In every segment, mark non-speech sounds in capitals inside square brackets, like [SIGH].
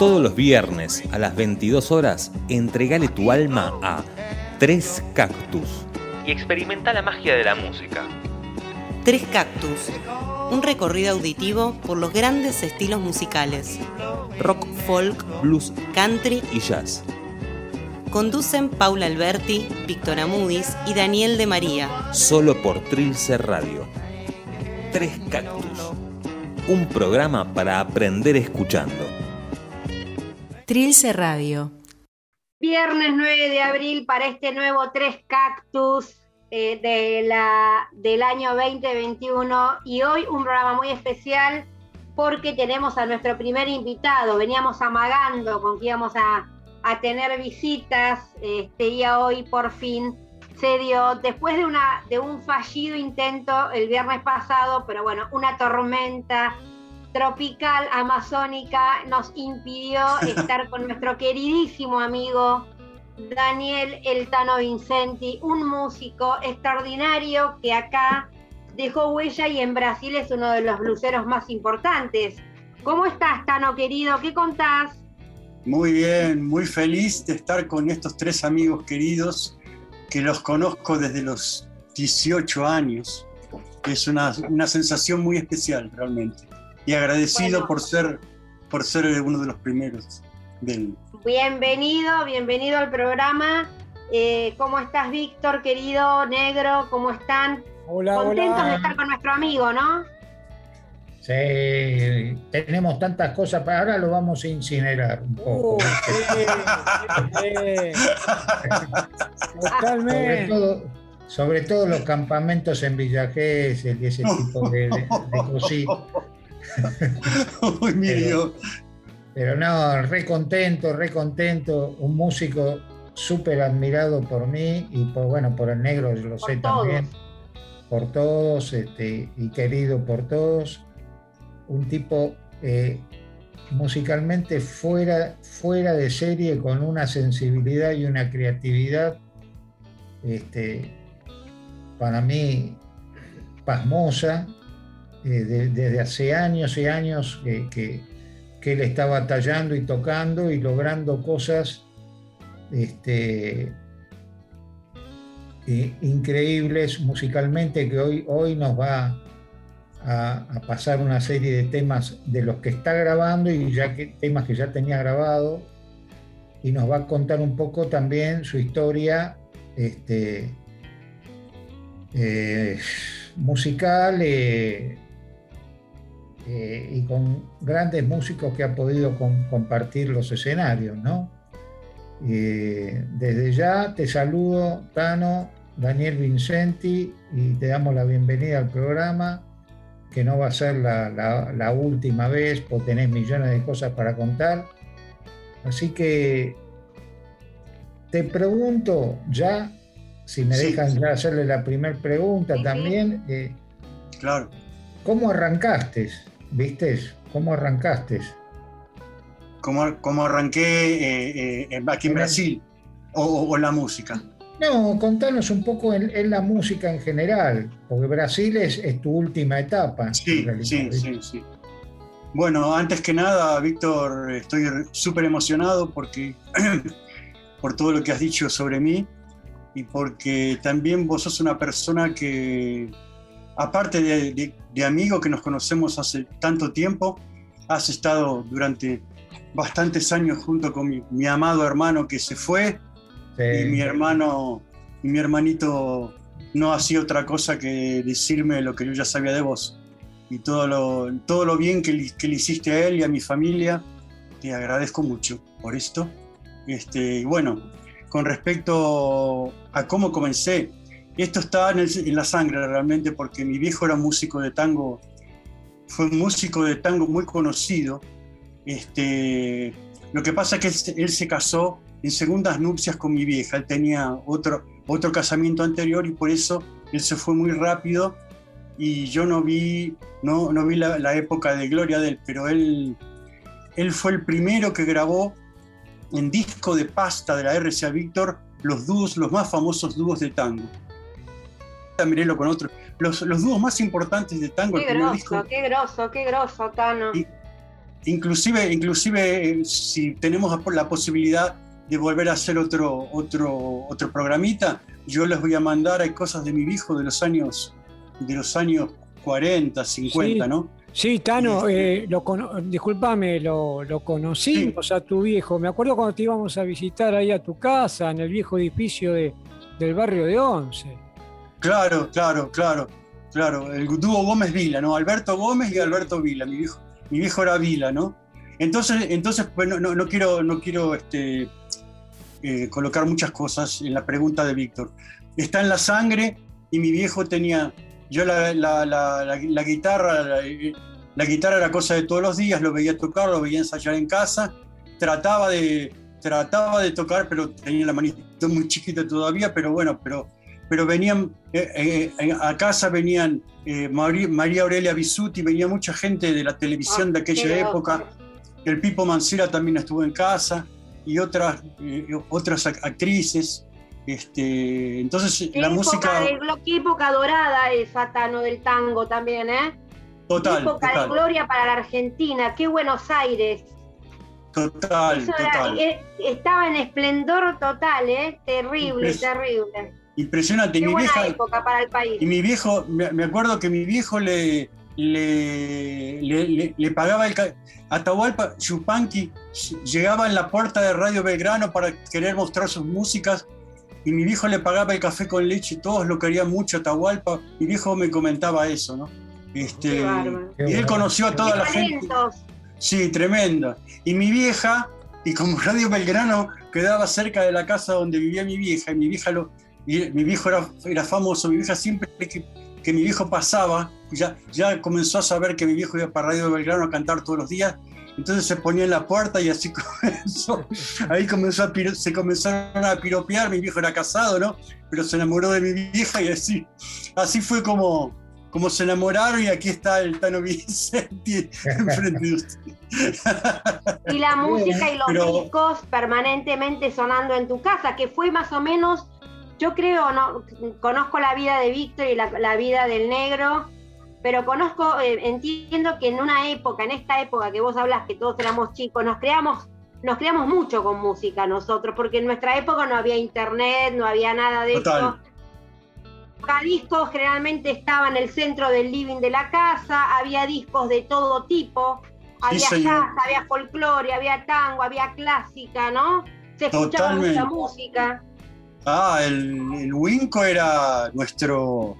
Todos los viernes a las 22 horas, entregale tu alma a Tres Cactus y experimenta la magia de la música. Tres Cactus, un recorrido auditivo por los grandes estilos musicales. Rock, folk, blues, country y jazz. Conducen Paula Alberti, Víctor Amudis y Daniel de María. Solo por Trilce Radio. Tres Cactus. Un programa para aprender escuchando. Trilce Radio. Viernes 9 de abril para este nuevo Tres Cactus eh, de la, del año 2021 y hoy un programa muy especial porque tenemos a nuestro primer invitado. Veníamos amagando con que íbamos a, a tener visitas este, y hoy por fin se dio, después de, una, de un fallido intento el viernes pasado, pero bueno, una tormenta tropical amazónica nos impidió [LAUGHS] estar con nuestro queridísimo amigo Daniel Eltano Vincenti, un músico extraordinario que acá dejó huella y en Brasil es uno de los bluseros más importantes. ¿Cómo estás, Tano querido? ¿Qué contás? Muy bien, muy feliz de estar con estos tres amigos queridos que los conozco desde los 18 años. Es una, una sensación muy especial realmente. Y agradecido por, ser, por ser uno de los primeros del, Bienvenido, bienvenido al programa. Eh, ¿Cómo estás, Víctor, querido negro? ¿Cómo están? Hola, Contentos de estar con nuestro amigo, ¿no? Sí, tenemos tantas cosas, para ahora lo vamos a incinerar un poco. Uh, [LAUGHS] Totalmente. Sobre todo, sobre todo, los campamentos en Villa y ese tipo de, de, cositas. [LAUGHS] Uy, mi Dios. Pero no, re contento, re contento, un músico súper admirado por mí y por, bueno, por el negro, yo lo sé también, por todos este, y querido por todos. Un tipo eh, musicalmente fuera, fuera de serie, con una sensibilidad y una creatividad, este, para mí, pasmosa, eh, desde hace años y años que que él está batallando y tocando y logrando cosas este, eh, increíbles musicalmente que hoy, hoy nos va a, pasar una serie de temas de los que está grabando y ya que temas que ya tenía grabado y nos va a contar un poco también su historia este, eh, musical eh, y con grandes músicos que ha podido compartir los escenarios, ¿no? Eh, desde ya te saludo, Tano, Daniel Vincenti, y te damos la bienvenida al programa, que no va a ser la, última vez, porque tenés millones de cosas para contar. Así que te pregunto ya, si me dejan ya hacerle la primera pregunta también. Eh, claro. ¿Cómo arrancaste? ¿Viste? ¿Cómo arrancaste? ¿Cómo, arranqué eh, eh, aquí en Brasil? O, la música? No, contanos un poco en, la música en general, porque Brasil es, tu última etapa. Sí, sí, sí, sí. Bueno, antes que nada, Víctor, estoy súper emocionado porque [CLEARS THROAT] por todo lo que has dicho sobre mí y porque también vos sos una persona que aparte de, amigo que nos conocemos hace tanto tiempo, has estado durante bastantes años junto con mi, amado hermano que se fue y mi hermano y mi hermanito no hacía otra cosa que decirme lo que yo ya sabía de vos. Y todo lo, todo lo bien que, que le hiciste a él y a mi familia te agradezco mucho por esto. Este, y bueno con respecto a cómo comencé esto está en, la sangre realmente porque mi viejo era músico de tango, fue un músico de tango muy conocido. Este, lo que pasa es que él, se casó en segundas nupcias con mi vieja, él tenía otro, otro casamiento anterior y por eso él se fue muy rápido y yo no vi, no, no vi la, época de gloria de él, pero él, él fue el primero que grabó en disco de pasta de la RCA Víctor los dúos, los más famosos dúos de tango mirelo con otro. Los, los dúos más importantes de tango. Qué groso, qué groso, qué groso, Tano. inclusive, inclusive si tenemos la posibilidad de volver a hacer otro, otro, otro programita, yo les voy a mandar, hay cosas de mi viejo de los años, de los años 40, 50, ¿no? Sí, Tano, eh, lo discúlpame, lo, lo conocimos a tu viejo. Me acuerdo cuando te íbamos a visitar ahí a tu casa, en el viejo edificio de, del barrio de Once. Claro, claro, claro, claro. El dúo Gómez Vila, ¿no? Alberto Gómez y Alberto Vila. Mi viejo, mi viejo era Vila, ¿no? Entonces, entonces pues no, no, quiero, no quiero este, eh, colocar muchas cosas en la pregunta de Víctor. Está en la sangre y mi viejo tenía, yo la, la, la, guitarra, la, guitarra era cosa de todos los días, lo veía tocar, lo veía ensayar en casa, trataba de, trataba de tocar, pero tenía la manita muy chiquita todavía, pero bueno, pero, pero venían, eh, eh, a casa venían María, Aurelia Bisuti, venía mucha gente de la televisión ah, de aquella época, el Pipo Mancera también estuvo en casa, y otras, eh, otras actrices. Este, entonces la música... Qué época dorada es Satano del tango también, ¿eh? Total. época de gloria para la Argentina, qué Buenos Aires. Total, total. Eh, estaba en esplendor total, ¿eh? Terrible, terrible. Impresionante. Qué mi buena época para el país. Y mi viejo, me, acuerdo que mi viejo le, le, le, le pagaba el, Atahualpa Yupanqui llegaba en la puerta de Radio Belgrano para querer mostrar sus músicas y mi viejo le pagaba el café con leche, todos lo querían mucho Atahualpa. Mi viejo me comentaba eso, ¿no? Este, y él conoció a toda la gente. Sí, tremenda. Y mi vieja, y como [LAUGHS] Radio Belgrano quedaba cerca de la casa donde vivía mi vieja, y mi vieja lo, y mi viejo era, era famoso, mi vieja siempre que, que mi viejo pasaba, ya, ya comenzó a saber que mi viejo iba para Radio Belgrano a cantar todos los días, entonces se ponía en la puerta y así [LAUGHS] comenzó, ahí comenzó a se comenzaron a piropear, mi viejo era casado, ¿no? Pero se enamoró de mi vieja y así, así fue como, como se enamoraron y aquí está el Tano Vicente [LAUGHS] enfrente de usted. Y la [LAUGHS] música y los discos permanentemente sonando en tu casa, que fue más o menos, yo creo, no conozco la vida de Víctor y la vida del negro, pero conozco, eh, entiendo que en una época, en esta época que vos hablas, que todos éramos chicos, nos creamos, nos creamos mucho con música nosotros, porque en nuestra época no había internet, no había nada de eso. Cada disco generalmente estaba en el centro del living de la casa, había discos de todo tipo, había jazz, había folclore, había tango, había clásica, ¿no? Se escuchaba mucha música. Ah, el, el Winco era nuestro,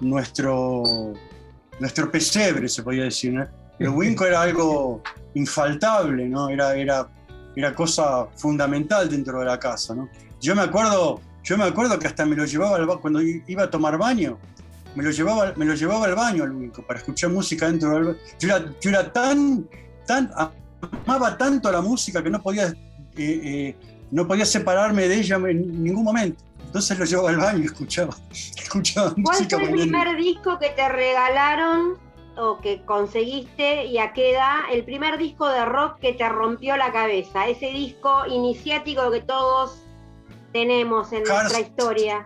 nuestro nuestro pesebre, se podía decir. ¿no? El [LAUGHS] Winco era algo infaltable, ¿no? Era, era, era cosa fundamental dentro de la casa, ¿no? Yo me acuerdo, yo me acuerdo que hasta me lo llevaba al, cuando iba a tomar baño, me lo llevaba, me lo llevaba al baño al Winco para escuchar música dentro del baño. Yo era, yo era tan, tan, amaba tanto la música que no podía, eh, eh, no podía separarme de ella en ningún momento. Entonces lo llevaba al baño y escuchaba, [LAUGHS] escuchaba ¿Cuál fue el primer disco que te regalaron o que conseguiste y a qué edad? El primer disco de rock que te rompió la cabeza, ese disco iniciático que todos tenemos en nuestra historia.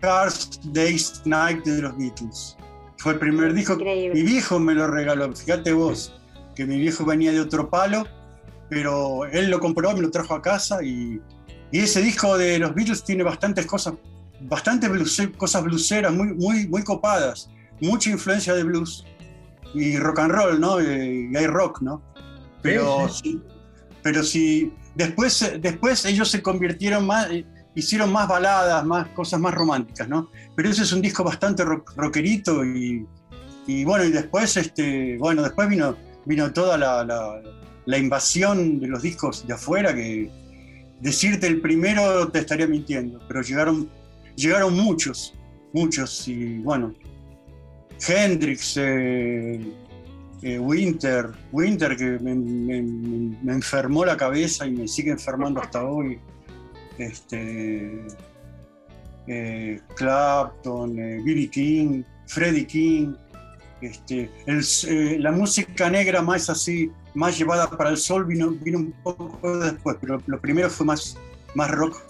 Hard Day's Night de los Beatles. Fue el primer disco. Increíble. Mi viejo me lo regaló. Fíjate vos, que mi viejo venía de otro palo, pero él lo compró, me lo trajo a casa y y ese disco de los Beatles tiene bastantes cosas, bastantes cosas blueseras, muy, muy, muy copadas, mucha influencia de blues y rock and roll, ¿no? Y hay rock, ¿no? Pero sí, pero sí, después, después ellos se convirtieron más, hicieron más baladas, más cosas más románticas, ¿no? Pero ese es un disco bastante rockerito y, y, bueno, y después, este, bueno, después vino, vino toda la, la, la invasión de los discos de afuera que decirte el primero te estaría mintiendo, pero llegaron, llegaron muchos, muchos, y bueno, Hendrix, eh, eh, Winter, Winter que me, enfermó la cabeza y me sigue enfermando hasta hoy, este, eh, Clapton, Billy King, Freddie King, este, la música negra más así más llevada para el sol vino, vino un poco después, pero lo primero fue más, más rock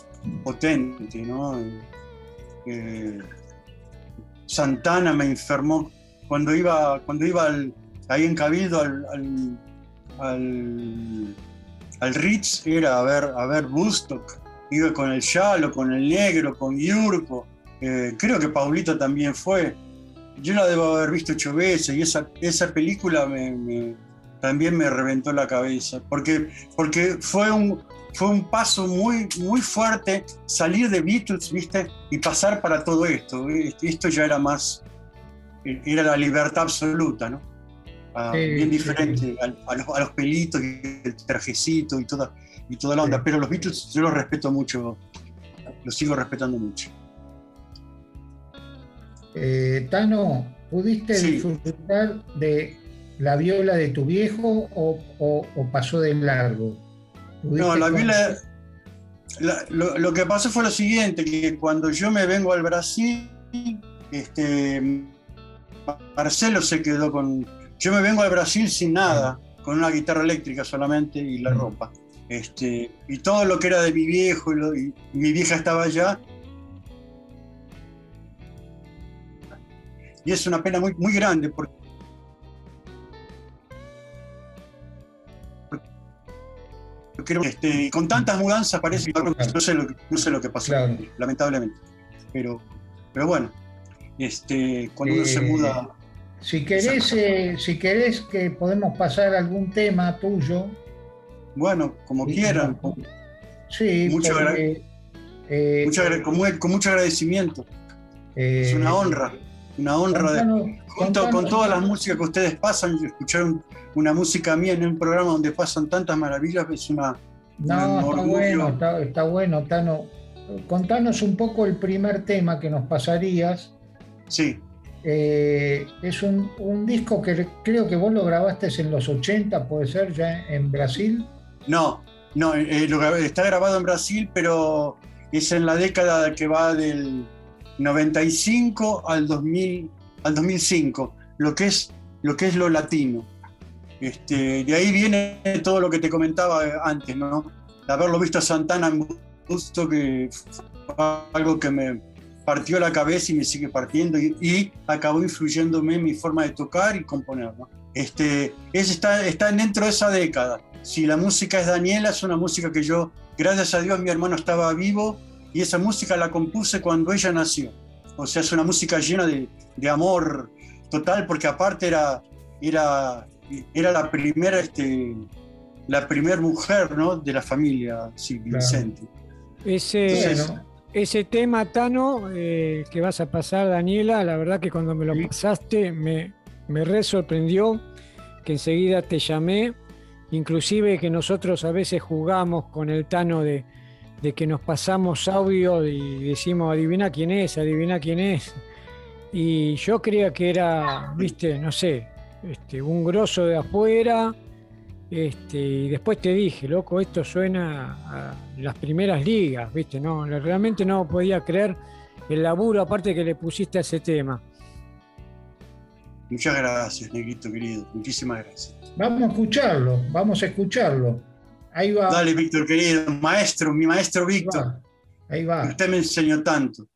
potente, ¿no? Eh, Santana me enfermó cuando iba, cuando iba ahí en Cabildo al, al, al Ritz era a ver, a ver Bustock, iba con el Yalo, con el Negro, con Yurko, eh, creo que Paulito también fue. Yo la debo haber visto ocho veces y esa, esa película me, también me reventó la cabeza, porque, porque fue, un, fue un paso muy, muy fuerte salir de Beatles, ¿viste? Y pasar para todo esto. Esto ya era más, era la libertad absoluta, ¿no? Ah, bien diferente A, los, pelitos y el trajecito y toda, y toda la onda. Pero los Beatles yo los respeto mucho, los sigo respetando mucho. Eh, Tano, ¿pudiste disfrutar de la viola de tu viejo o, pasó de largo? No, la viola. lo, que pasó fue lo siguiente: que cuando yo me vengo al Brasil, este, Marcelo se quedó con. Yo me vengo al Brasil sin nada, con una guitarra eléctrica solamente y la ropa. Este, y todo lo que era de mi viejo y mi vieja estaba allá, y es una pena muy, muy grande porque este, con tantas mudanzas parece que no sé lo, no sé lo que pasó, lamentablemente. Pero, pero bueno, este, cuando uno se eh, muda. Si querés, eh, si querés que podemos pasar algún tema tuyo. Bueno, como quieran. Sí, mucho eh, con, mucho agradecimiento. es una honra una honra de, junto con todas las músicas que ustedes pasan, escuchar una música mía en un programa donde pasan tantas maravillas es una... No, está bueno, está, bueno, Tano. Contanos un poco el primer tema que nos pasarías. Sí. Eh, es un, disco que creo que vos lo grabaste en los 80, puede ser, ya en Brasil. No, no, eh, está grabado en Brasil, pero es en la década que va del 95 al, 2000, al 2005, lo que es lo, que es lo latino. Este, de ahí viene todo lo que te comentaba antes, ¿no? De haberlo visto a Santana en gusto, que fue algo que me partió la cabeza y me sigue partiendo y, acabó influyéndome en mi forma de tocar y componer. ¿no? Este, es, está, está dentro de esa década. Si la música es Daniela, es una música que yo, gracias a Dios, mi hermano estaba vivo y esa música la compuse cuando ella nació. O sea, es una música llena de, de amor total, porque aparte era, era, era la primera este, la primera mujer ¿no? de la familia sí, Vicente. Ese, ese tema, Tano, eh, que vas a pasar, Daniela, la verdad que cuando me lo pasaste me, me re sorprendió, que enseguida te llamé, inclusive que nosotros a veces jugamos con el Tano de de que nos pasamos audio y decimos, adivina quién es, adivina quién es. Y yo creía que era, viste, no sé, este, un grosso de afuera. Este, y después te dije, loco, esto suena a las primeras ligas, viste, no, realmente no podía creer el laburo aparte que le pusiste a ese tema. Muchas gracias, Negrito querido, muchísimas gracias. Vamos a escucharlo, vamos a escucharlo. Ahí va. Dale, Víctor, querido, maestro, mi maestro Víctor. Ahí va. Usted me enseñó tanto.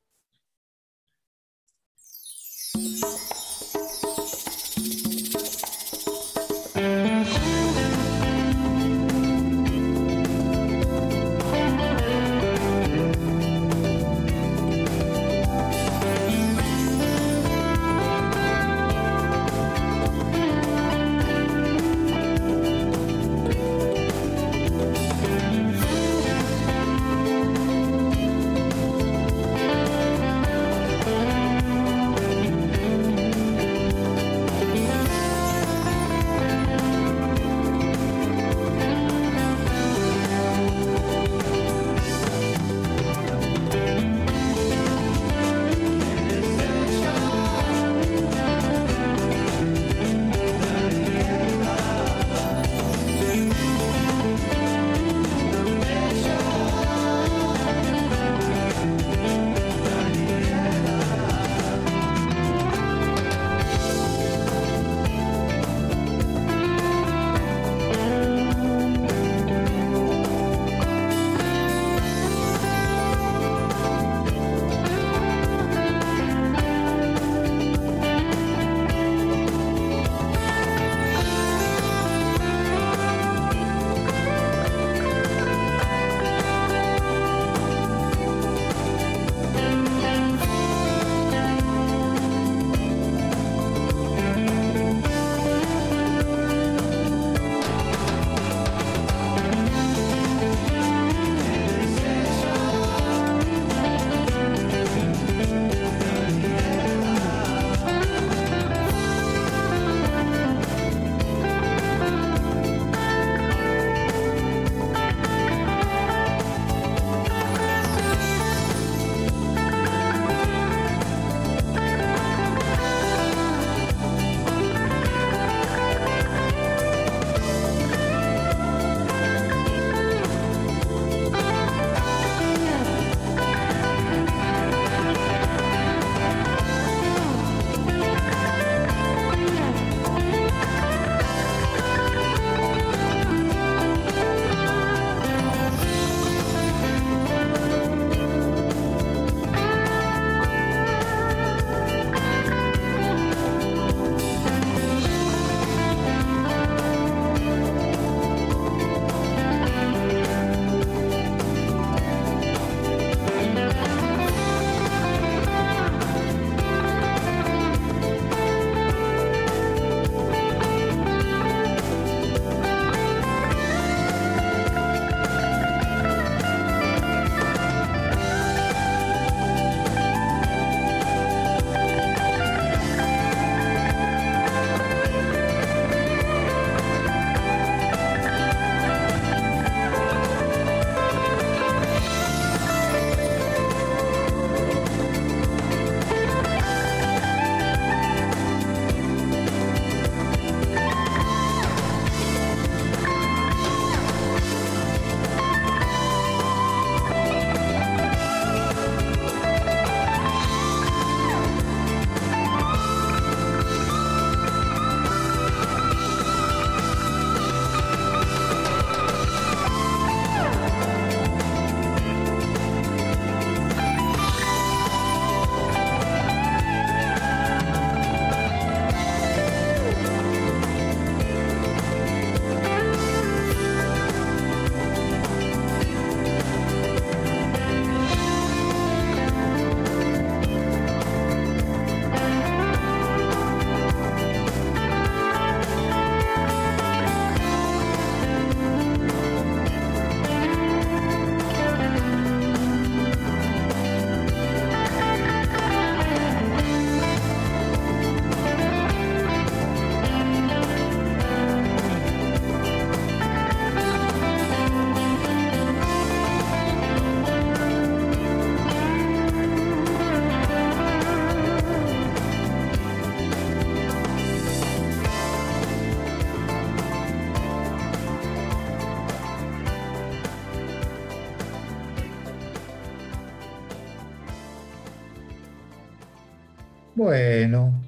Bueno,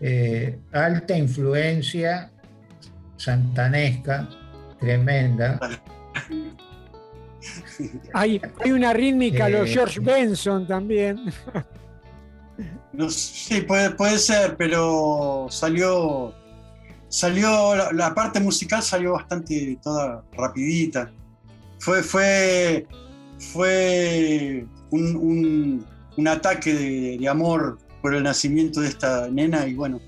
eh, alta influencia santanesca, tremenda. [LAUGHS] Hay, hay una rítmica, los eh, George Benson también. sí, puede, puede ser, pero salió, salió la, parte musical salió bastante toda rapidita. Fue, fue, fue un, ataque de, amor por el nacimiento de esta nena y bueno,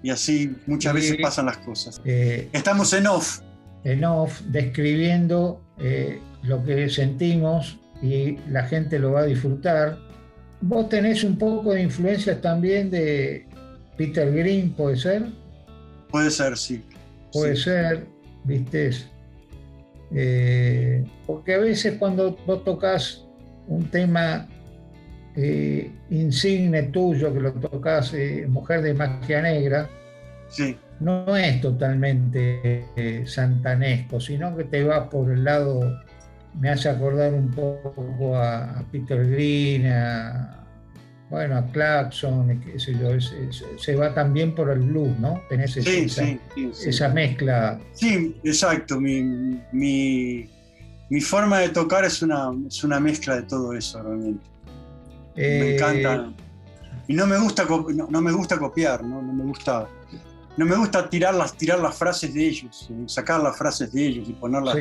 y así muchas veces pasan las cosas. Eh, Estamos en off. En off, describiendo eh, lo que sentimos y la gente lo va a disfrutar. Vos tenés un poco de influencia también de Peter Green, ¿puede ser? Puede ser, sí. Puede ser, viste. Eh, porque a veces cuando vos tocas un tema eh, insigne tuyo, que lo tocas eh, Mujer de Magia Negra, sí. no es totalmente santanesco, sino que te vas por el lado me hace acordar un poco a, Peter Green, a, bueno, a Clapson, qué sé yo, se, va también por el blues, ¿no? Tenés esa, mezcla. Sí, exacto. Mi, mi, forma de tocar es una, es una mezcla de todo eso, realmente. Me eh, encanta. Y no me gusta, no, me gusta copiar, ¿no? no me gusta no me gusta tirar las, tirar las frases de ellos, eh, sacar las frases de ellos y ponerlas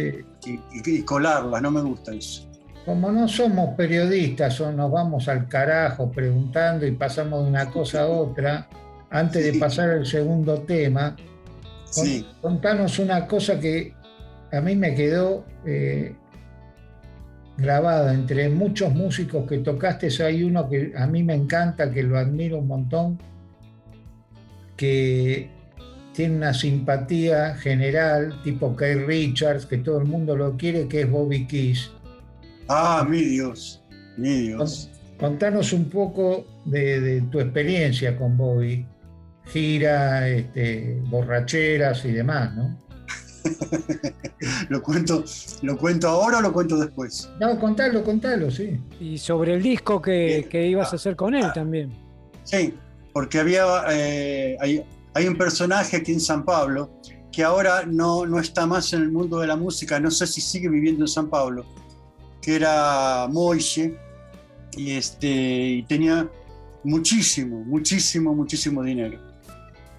y, colarlas, no me gusta eso. Como no somos periodistas o nos vamos al carajo preguntando y pasamos de una cosa a otra, antes de pasar al segundo tema, contanos una cosa que a mí me quedó eh, grabada entre muchos músicos que tocaste, hay uno que a mí me encanta, que lo admiro un montón, que tiene una simpatía general, tipo Kay Richards, que todo el mundo lo quiere, que es Bobby Kiss. Ah, mi Dios, mi Dios. Contanos un poco de, tu experiencia con Bobby, gira, este, borracheras y demás, ¿no? [LAUGHS] ¿Lo, cuento, ¿Lo cuento ahora o lo cuento después? No, contalo, contalo, sí. Y sobre el disco que, ibas a hacer con él también. Sí, porque había, eh, hay un personaje aquí en San Pablo que ahora no, no está más en el mundo de la música, no sé si sigue viviendo en San Pablo, que era Moishe, y, este, y tenía muchísimo, muchísimo, muchísimo dinero.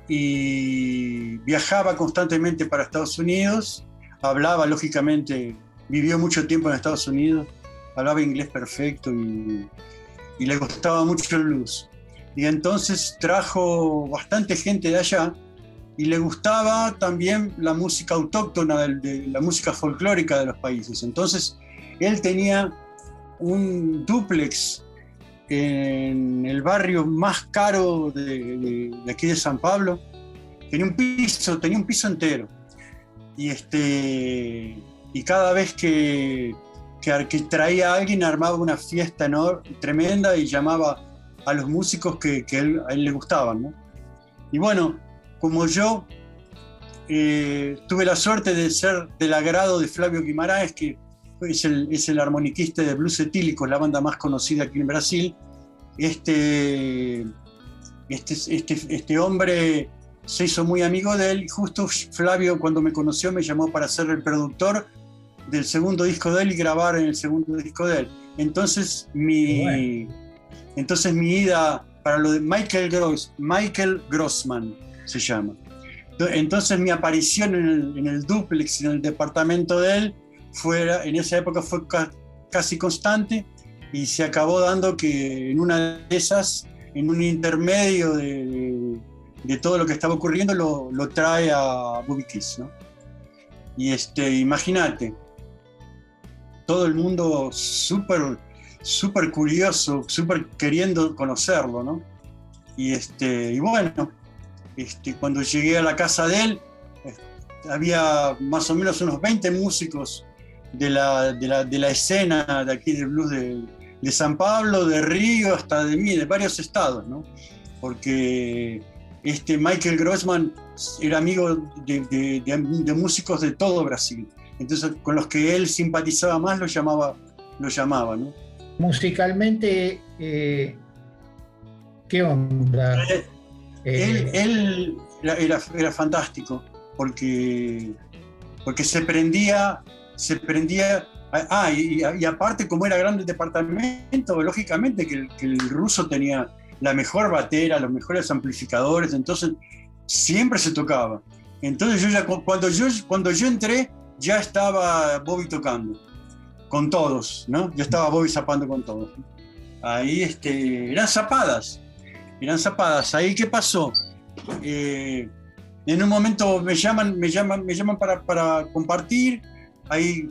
Y viajaba constantemente para Estados Unidos, hablaba lógicamente, vivió mucho tiempo en Estados Unidos, hablaba inglés perfecto y, y le gustaba mucho el blues y entonces trajo bastante gente de allá y le gustaba también la música autóctona, de, la música folclórica de los países. Entonces él tenía un duplex en el barrio más caro de, aquí de San Pablo. Tenía un piso, tenía un piso entero. Y, este, y cada vez que, que, traía a alguien armaba una fiesta enorme, tremenda y llamaba a los músicos que, a él le gustaban. Y bueno, como yo eh, tuve la suerte de ser del agrado de Flavio Guimaraes, que es el, es el armoniquista de Blues Etílicos, la banda más conocida aquí en Brasil, este, este, este, este hombre se hizo muy amigo de él y justo Flavio cuando me conoció me llamó para ser el productor del segundo disco de él y grabar en el segundo disco de él. Entonces mi, entonces mi ida para lo de Michael Gross, Michael Grossman se llama. Entonces mi aparición en el, duplex, en el departamento de él, fue, en esa época fue casi constante y se acabó dando que en una de esas, en un intermedio de, todo lo que estaba ocurriendo, lo, trae a Bobby Kiss, ¿no? Y este, imagínate, todo el mundo súper súper curioso, súper queriendo conocerlo, ¿no? Y, este, y bueno, este, cuando llegué a la casa de él, este, había más o menos unos 20 músicos de la, de la, escena de aquí del blues de, de, San Pablo, de Río, hasta de mí, de varios estados, ¿no? Porque este Michael Grossman era amigo de, de, músicos de todo Brasil. Entonces, con los que él simpatizaba más, lo llamaba, lo llamaba, ¿no? Musicalmente, eh, ¿Qué onda? Eh, él, él era, era, fantástico porque, porque se prendía, se prendía Ah, y, aparte, como era grande el departamento, lógicamente que el, ruso tenía la mejor batera, los mejores amplificadores, entonces siempre se tocaba. Entonces yo ya, cuando yo, cuando yo entré, ya estaba Bobby tocando, con todos, ¿no? Ya estaba Bobby zapando con todos. Ahí este, eran zapadas, eran zapadas. Ahí, ¿qué pasó? Eh, en un momento me llaman, me llaman, me llaman para, para compartir, ahí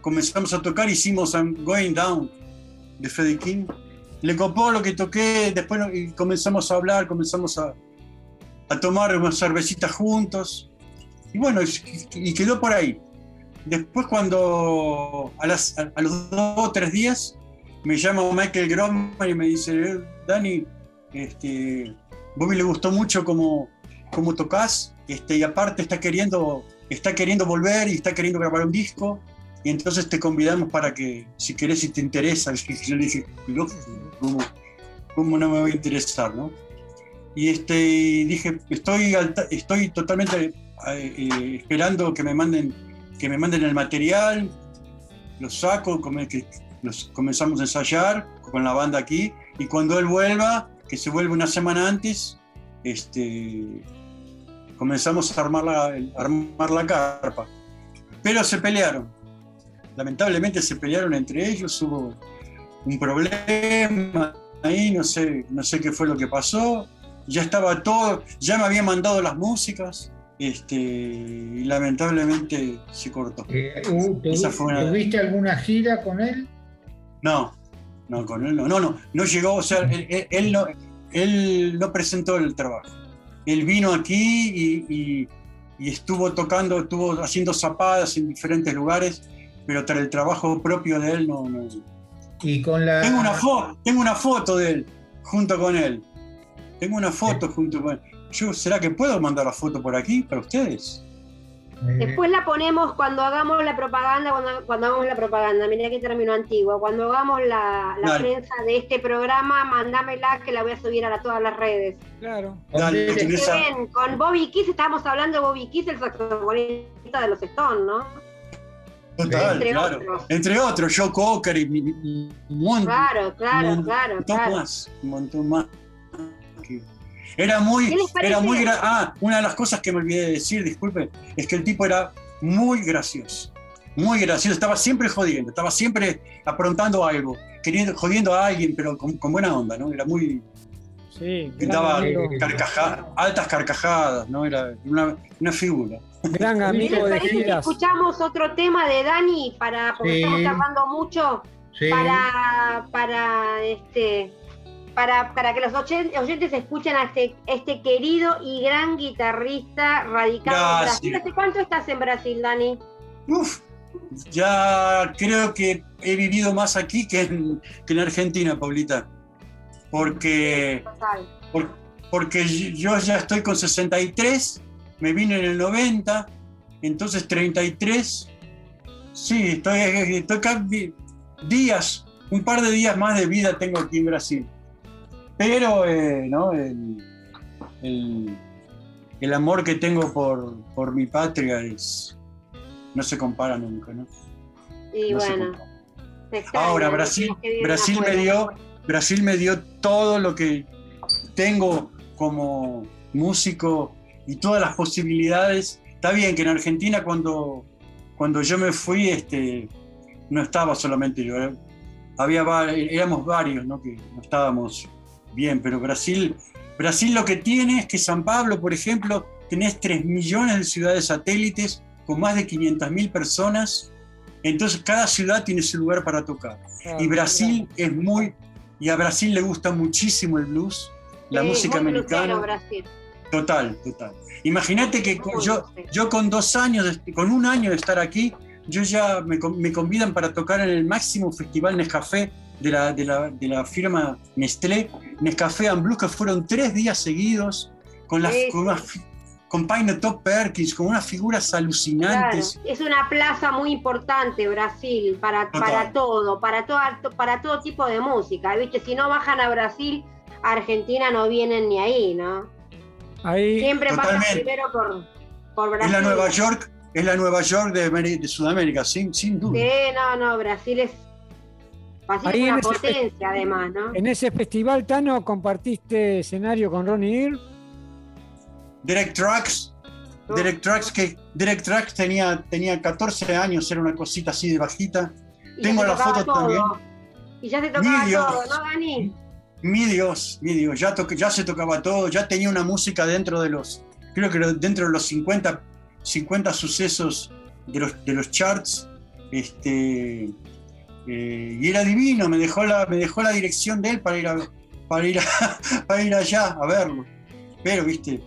comenzamos a tocar, hicimos I'm Going Down de Freddie King. Le copó lo que toqué, después comenzamos a hablar, comenzamos a, a tomar unas cervecitas juntos. Y bueno, y, quedó por ahí. Después cuando a, las, a, los dos o tres días me llama Michael Groman y me dice, eh, Dani, este, Bobby le gustó mucho cómo, cómo tocas, este, y aparte está queriendo, está queriendo volver y está queriendo grabar un disco y entonces te convidamos para que, si querés, si te interesa, [LAUGHS] yo le dije, ¿cómo, ¿cómo, no me voy a interesar? ¿no? Y este, dije, estoy, estoy totalmente eh, eh, esperando que me, manden, que me manden el material, lo saco, que los comenzamos a ensayar con la banda aquí, y cuando él vuelva, que se vuelve una semana antes, este, comenzamos a armar la, armar la carpa. Pero se pelearon lamentablemente se pelearon entre ellos, hubo un problema ahí, no sé, no sé qué fue lo que pasó, ya estaba todo, ya me había mandado las músicas, este, y lamentablemente se cortó. Eh, ¿Tuviste alguna gira con él? No, no, con él no, no, no, no llegó, o sea, él, no, él no presentó el trabajo. Él vino aquí y, y, y estuvo tocando, estuvo haciendo zapadas en diferentes lugares, pero tras el trabajo propio de él no. Y con la... tengo, una tengo una foto de él junto con él. Tengo una foto junto con él. Yo, ¿Será que puedo mandar la foto por aquí para ustedes? Eh, Después la ponemos cuando hagamos la propaganda, cuando, cuando hagamos la propaganda, mirá qué término antiguo, cuando hagamos la, prensa de este programa, mandámela que la voy a subir a todas las redes. Claro. Dale, con Bobby Kiss, estábamos hablando de Bobby Kiss, el saxofonista de los Stones, ¿no? Total, entre claro. Otros. Entre otros, Joe Cocker y, un montón. Claro, claro, claro. Un montón más, un montón más. Era muy, era muy Ah, una de las cosas que me olvidé de decir, disculpe, es que el tipo era muy gracioso. Muy gracioso, estaba siempre jodiendo, estaba siempre aprontando algo, queriendo, jodiendo a alguien, pero con, buena onda, ¿no? Era muy. Sí, daba altas carcajadas, ¿no? Era una, una figura. Gran amigo de giras. escuchamos otro tema de Dani para porque estamos tardando mucho para para este para, para que los oyentes escuchen a este, este querido y gran guitarrista radicado en Brasil. ¿Hace cuánto estás en Brasil, Dani? Uf, ya creo que he vivido más aquí que en, que en Argentina, Paulita. Porque, porque yo ya estoy con 63 me vine en el 90, entonces 33, sí, estoy, estoy días, un par de días más de vida tengo aquí en Brasil. Pero eh, ¿no? el, el, amor que tengo por, por mi patria es, no se compara nunca. ¿no? Y bueno. Ahora, Brasil, Brasil, me dio, Brasil me dio todo lo que tengo como músico y todas las posibilidades. Está bien que en Argentina cuando, cuando yo me fui, este, no estaba solamente yo, había, éramos varios ¿no? que no estábamos bien, pero Brasil, Brasil lo que tiene es que San Pablo, por ejemplo, tenés 3 millones de ciudades satélites con más de 500 mil personas, entonces cada ciudad tiene su lugar para tocar. Ah, y Brasil es muy, y a Brasil le gusta muchísimo el blues, la música americana. Total, total. Imagínate que yo, yo con dos años, con un año de estar aquí, yo ya me, me convidan para tocar en el máximo festival Nescafé de la, de la, de la firma Nestlé, Nescafé and que fueron tres días seguidos, con, las, con, con Paine Top Perkins, con unas figuras alucinantes. Es una plaza muy importante, Brasil, para, para todo, para todo, para todo tipo de música. ¿viste? Si no bajan a Brasil Argentina no vienen ni ahí, ¿no? Ahí, Siempre pasa primero por, por Brasil. Es la Nueva York, es la Nueva York de, Sudamérica, sin, sin duda. Sí, no, no, Brasil es Es una potencia además, ¿no? En ese festival, Tano, compartiste escenario con Ronnie Earl. Direct Tracks, Direct Tracks, que Direct Tracks tenía, tenía 14 años, era una cosita así de bajita. Tengo la foto también. Y ya se tocaba todo, ¿no, Dani? Mi Dios, mi Dios, ya, ya se tocaba todo, ya tenía una música dentro de los, creo que dentro de los 50, 50 sucesos de los, de los charts. Este, eh, y era divino, me dejó, la, me dejó la dirección de él para ir, para, ir [LAUGHS] para ir allá a verlo. Pero, viste,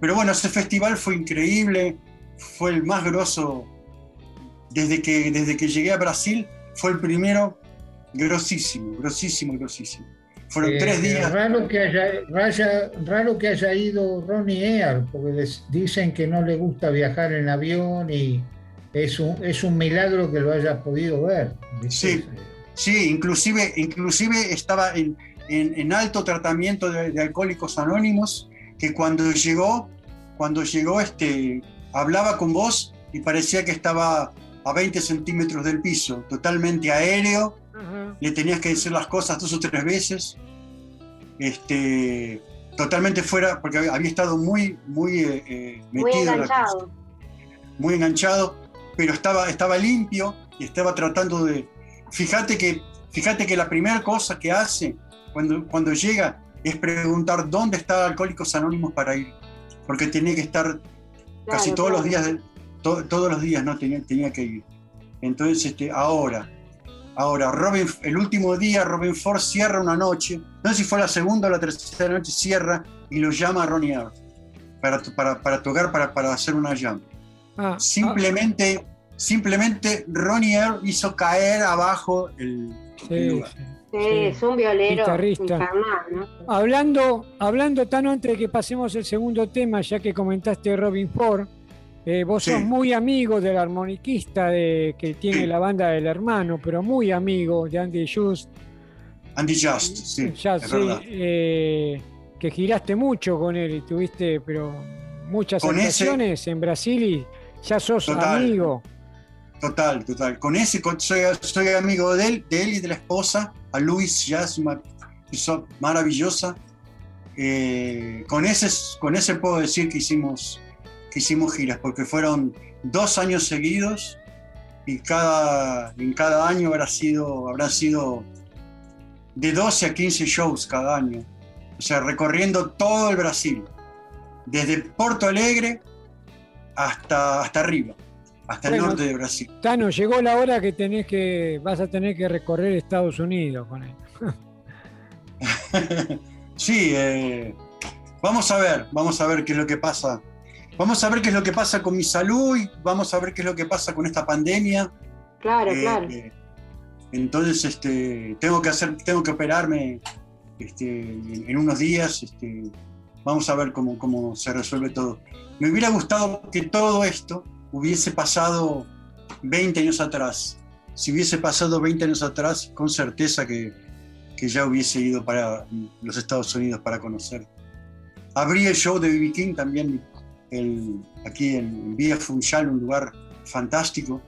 pero bueno, ese festival fue increíble, fue el más grosso desde que, desde que llegué a Brasil, fue el primero grosísimo, grosísimo, grosísimo. Fueron eh, tres días. Raro que, haya, raro que haya ido Ronnie Air, porque dicen que no le gusta viajar en avión y es un, es un milagro que lo haya podido ver. Sí, sí inclusive, inclusive estaba en, en, alto tratamiento de, de, alcohólicos anónimos, que cuando llegó cuando llegó, este, hablaba con vos y parecía que estaba a 20 centímetros del piso, totalmente aéreo, le tenías que decir las cosas dos o tres veces, este, totalmente fuera, porque había estado muy, muy eh, eh, metido. Muy enganchado. muy enganchado, pero estaba, estaba limpio y estaba tratando de... Fíjate que, fíjate que la primera cosa que hace cuando, cuando llega es preguntar dónde está Alcohólicos Anónimos para ir porque tenía que estar casi todos los días, todos los días, ¿no? Tenía, tenía que ir. Entonces, este, ahora, ahora, Robin, el último día, Robin Ford cierra una noche, no sé si fue la segunda o la tercera noche, cierra y lo llama a Ronnie para, para, para, tocar, para, para hacer una jam. Ah, simplemente, simplemente Ronnie hizo caer abajo el, lugar. es un violero Hablando, hablando tan antes de que pasemos el segundo tema, ya que comentaste Robin Ford, eh, vos sos muy amigo del armoniquista de, que tiene la banda del hermano, pero muy amigo de Andy Just. Andy Just, sí. Eh, que giraste mucho con él y tuviste pero muchas actuaciones en Brasil y ya sos amigo. Total, total. Con ese soy, amigo de él, de él y de la esposa, a Luis, ya es una persona maravillosa. Eh, con, ese, con ese puedo decir que hicimos, que hicimos giras, porque fueron dos años seguidos y cada, en cada año habrá sido, habrá sido de 12 a 15 shows cada año. O sea, recorriendo todo el Brasil, desde Porto Alegre hasta, hasta arriba hasta el norte de Brasil. Tano, llegó la hora que tenés que, vas a tener que recorrer Estados Unidos con él. [LAUGHS] sí, eh, vamos a ver, vamos a ver qué es lo que pasa. Vamos a ver qué es lo que pasa con mi salud y vamos a ver qué es lo que pasa con esta pandemia. Claro, eh, claro. Eh, entonces, este, tengo que hacer, tengo que operarme este, en, unos días. Este, vamos a ver cómo, cómo se resuelve todo. Me hubiera gustado que todo esto hubiese pasado 20 años atrás. Si hubiese pasado 20 años atrás, con certeza que, que ya hubiese ido para los Estados Unidos para conocer. Abrí el show de B.B. King también el, aquí en Villa Funchal, un lugar fantástico.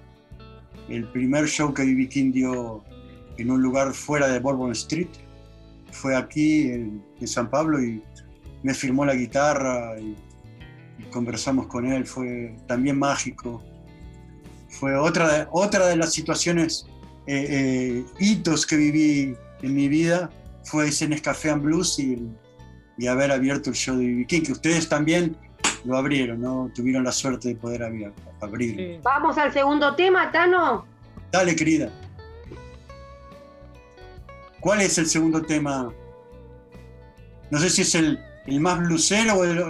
El primer show que B.B. King dio en un lugar fuera de Bourbon Street fue aquí en, en San Pablo y me firmó la guitarra y conversamos con él, fue también mágico. Fue otra de, otra de las situaciones, eh, eh, hitos que viví en mi vida, fue ese Nescafé and Blues y, y haber abierto el show de B.B. King, que ustedes también lo abrieron, ¿no? Tuvieron la suerte de poder abrir. abrir. Vamos al segundo tema, Tano. Dale, querida. ¿Cuál es el segundo tema? No sé si es el, el más blusero o el,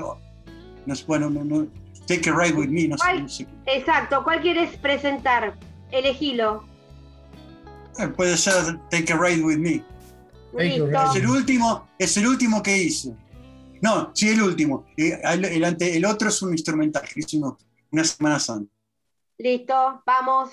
no bueno, no, no, Take a Ride with Me, no, sé, Exacto, ¿cuál quieres presentar? Elegilo. Eh, puede ser Take a Ride with Me. Es el último, es el último que hice. No, sí, el último. El, el, el otro es un instrumental que hice una Semana Santa. Listo, vamos.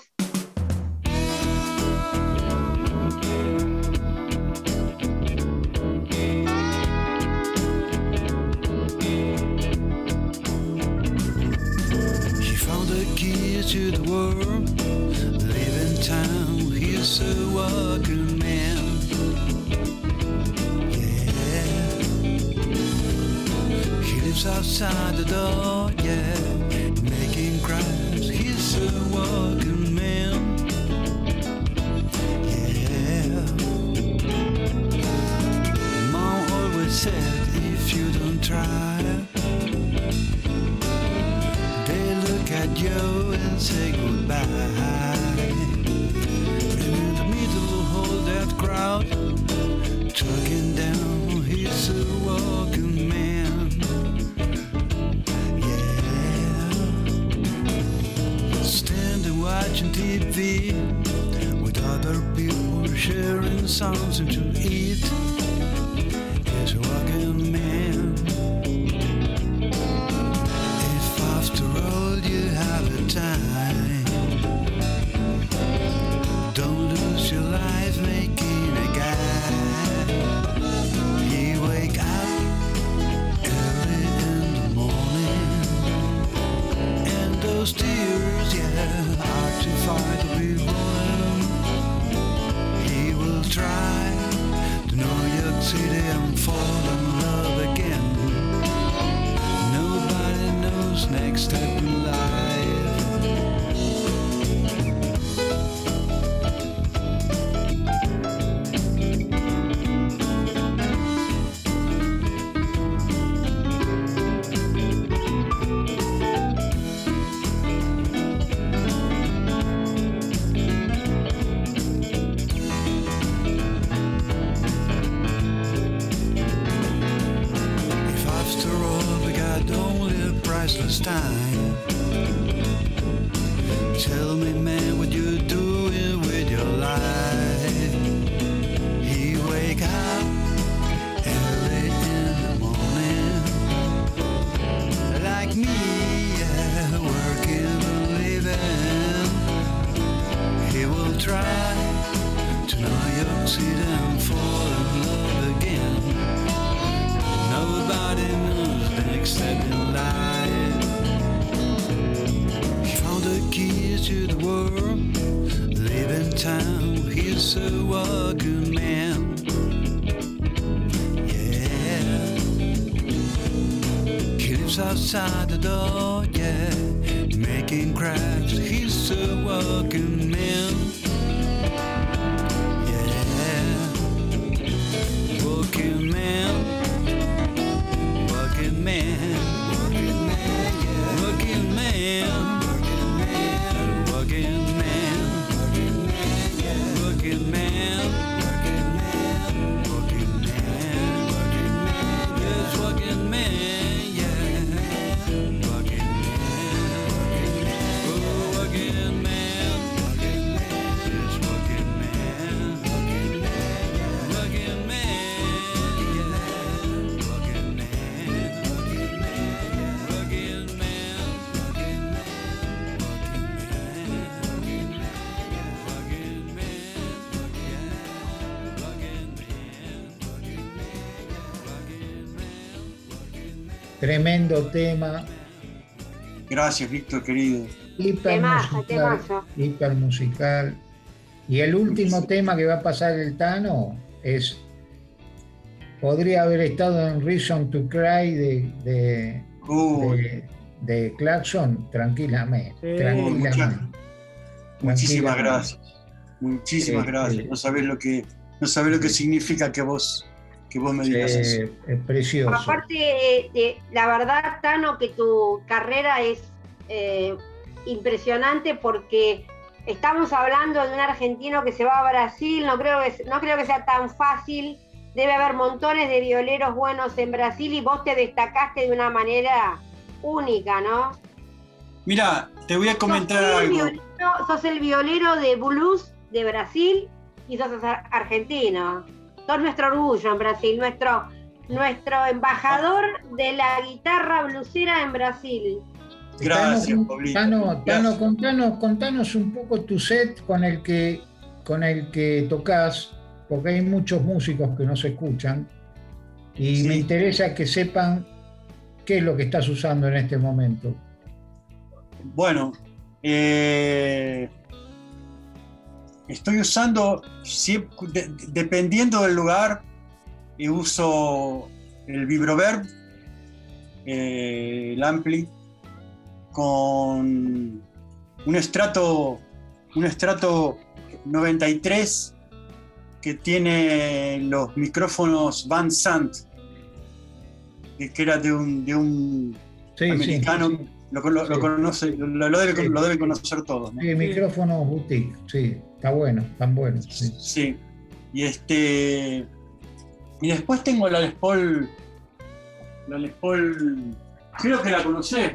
Tremendo tema. Gracias, Víctor, querido. Hiper musical, temazo. hiper musical. Y el último tema que va a pasar el Tano es. Podría haber estado en Reason to Cry de, de, de, de Clarkson tranquilamente. Sí. tranquilamente. muchísimas Tranquilamente. gracias. Muchísimas Sí, gracias. No sabés lo que, no sabés lo que significa que vos, que vos me digas eso. Eh, es precioso. Aparte, eh, eh, la verdad, Tano, que tu carrera es eh, impresionante porque estamos hablando de un argentino que se va a Brasil, no creo que, no creo que sea tan fácil, debe haber montones de violeros buenos en Brasil y vos te destacaste de una manera única, ¿no? Mira, te voy a comentar sos, el algo. violero, sos el violero de blues de Brasil y sos ar- argentino. Sos nuestro orgullo en Brasil, nuestro, nuestro embajador de la guitarra blusera en Brasil. Gracias, Tano, Pablito. Tano, Tano, Gracias. contanos, contanos un poco tu set con el que, con el que tocas, porque hay muchos músicos que no se escuchan y Sí. me interesa que sepan qué es lo que estás usando en este momento. Bueno, eh, estoy usando, dependiendo del lugar, y uso el vibroverb eh, el ampli con un estrato, un estrato 93 que tiene los micrófonos Van Sant, que era de un, de un Sí, americano, sí, sí. Lo, lo- conoce, lo, debe, lo debe conocer todos. ¿no? Sí, micrófonos boutique, sí, está bueno, están buenos. sí. Sí. Y este. Y después tengo la Les Paul. La Les Paul. Creo que la conocés.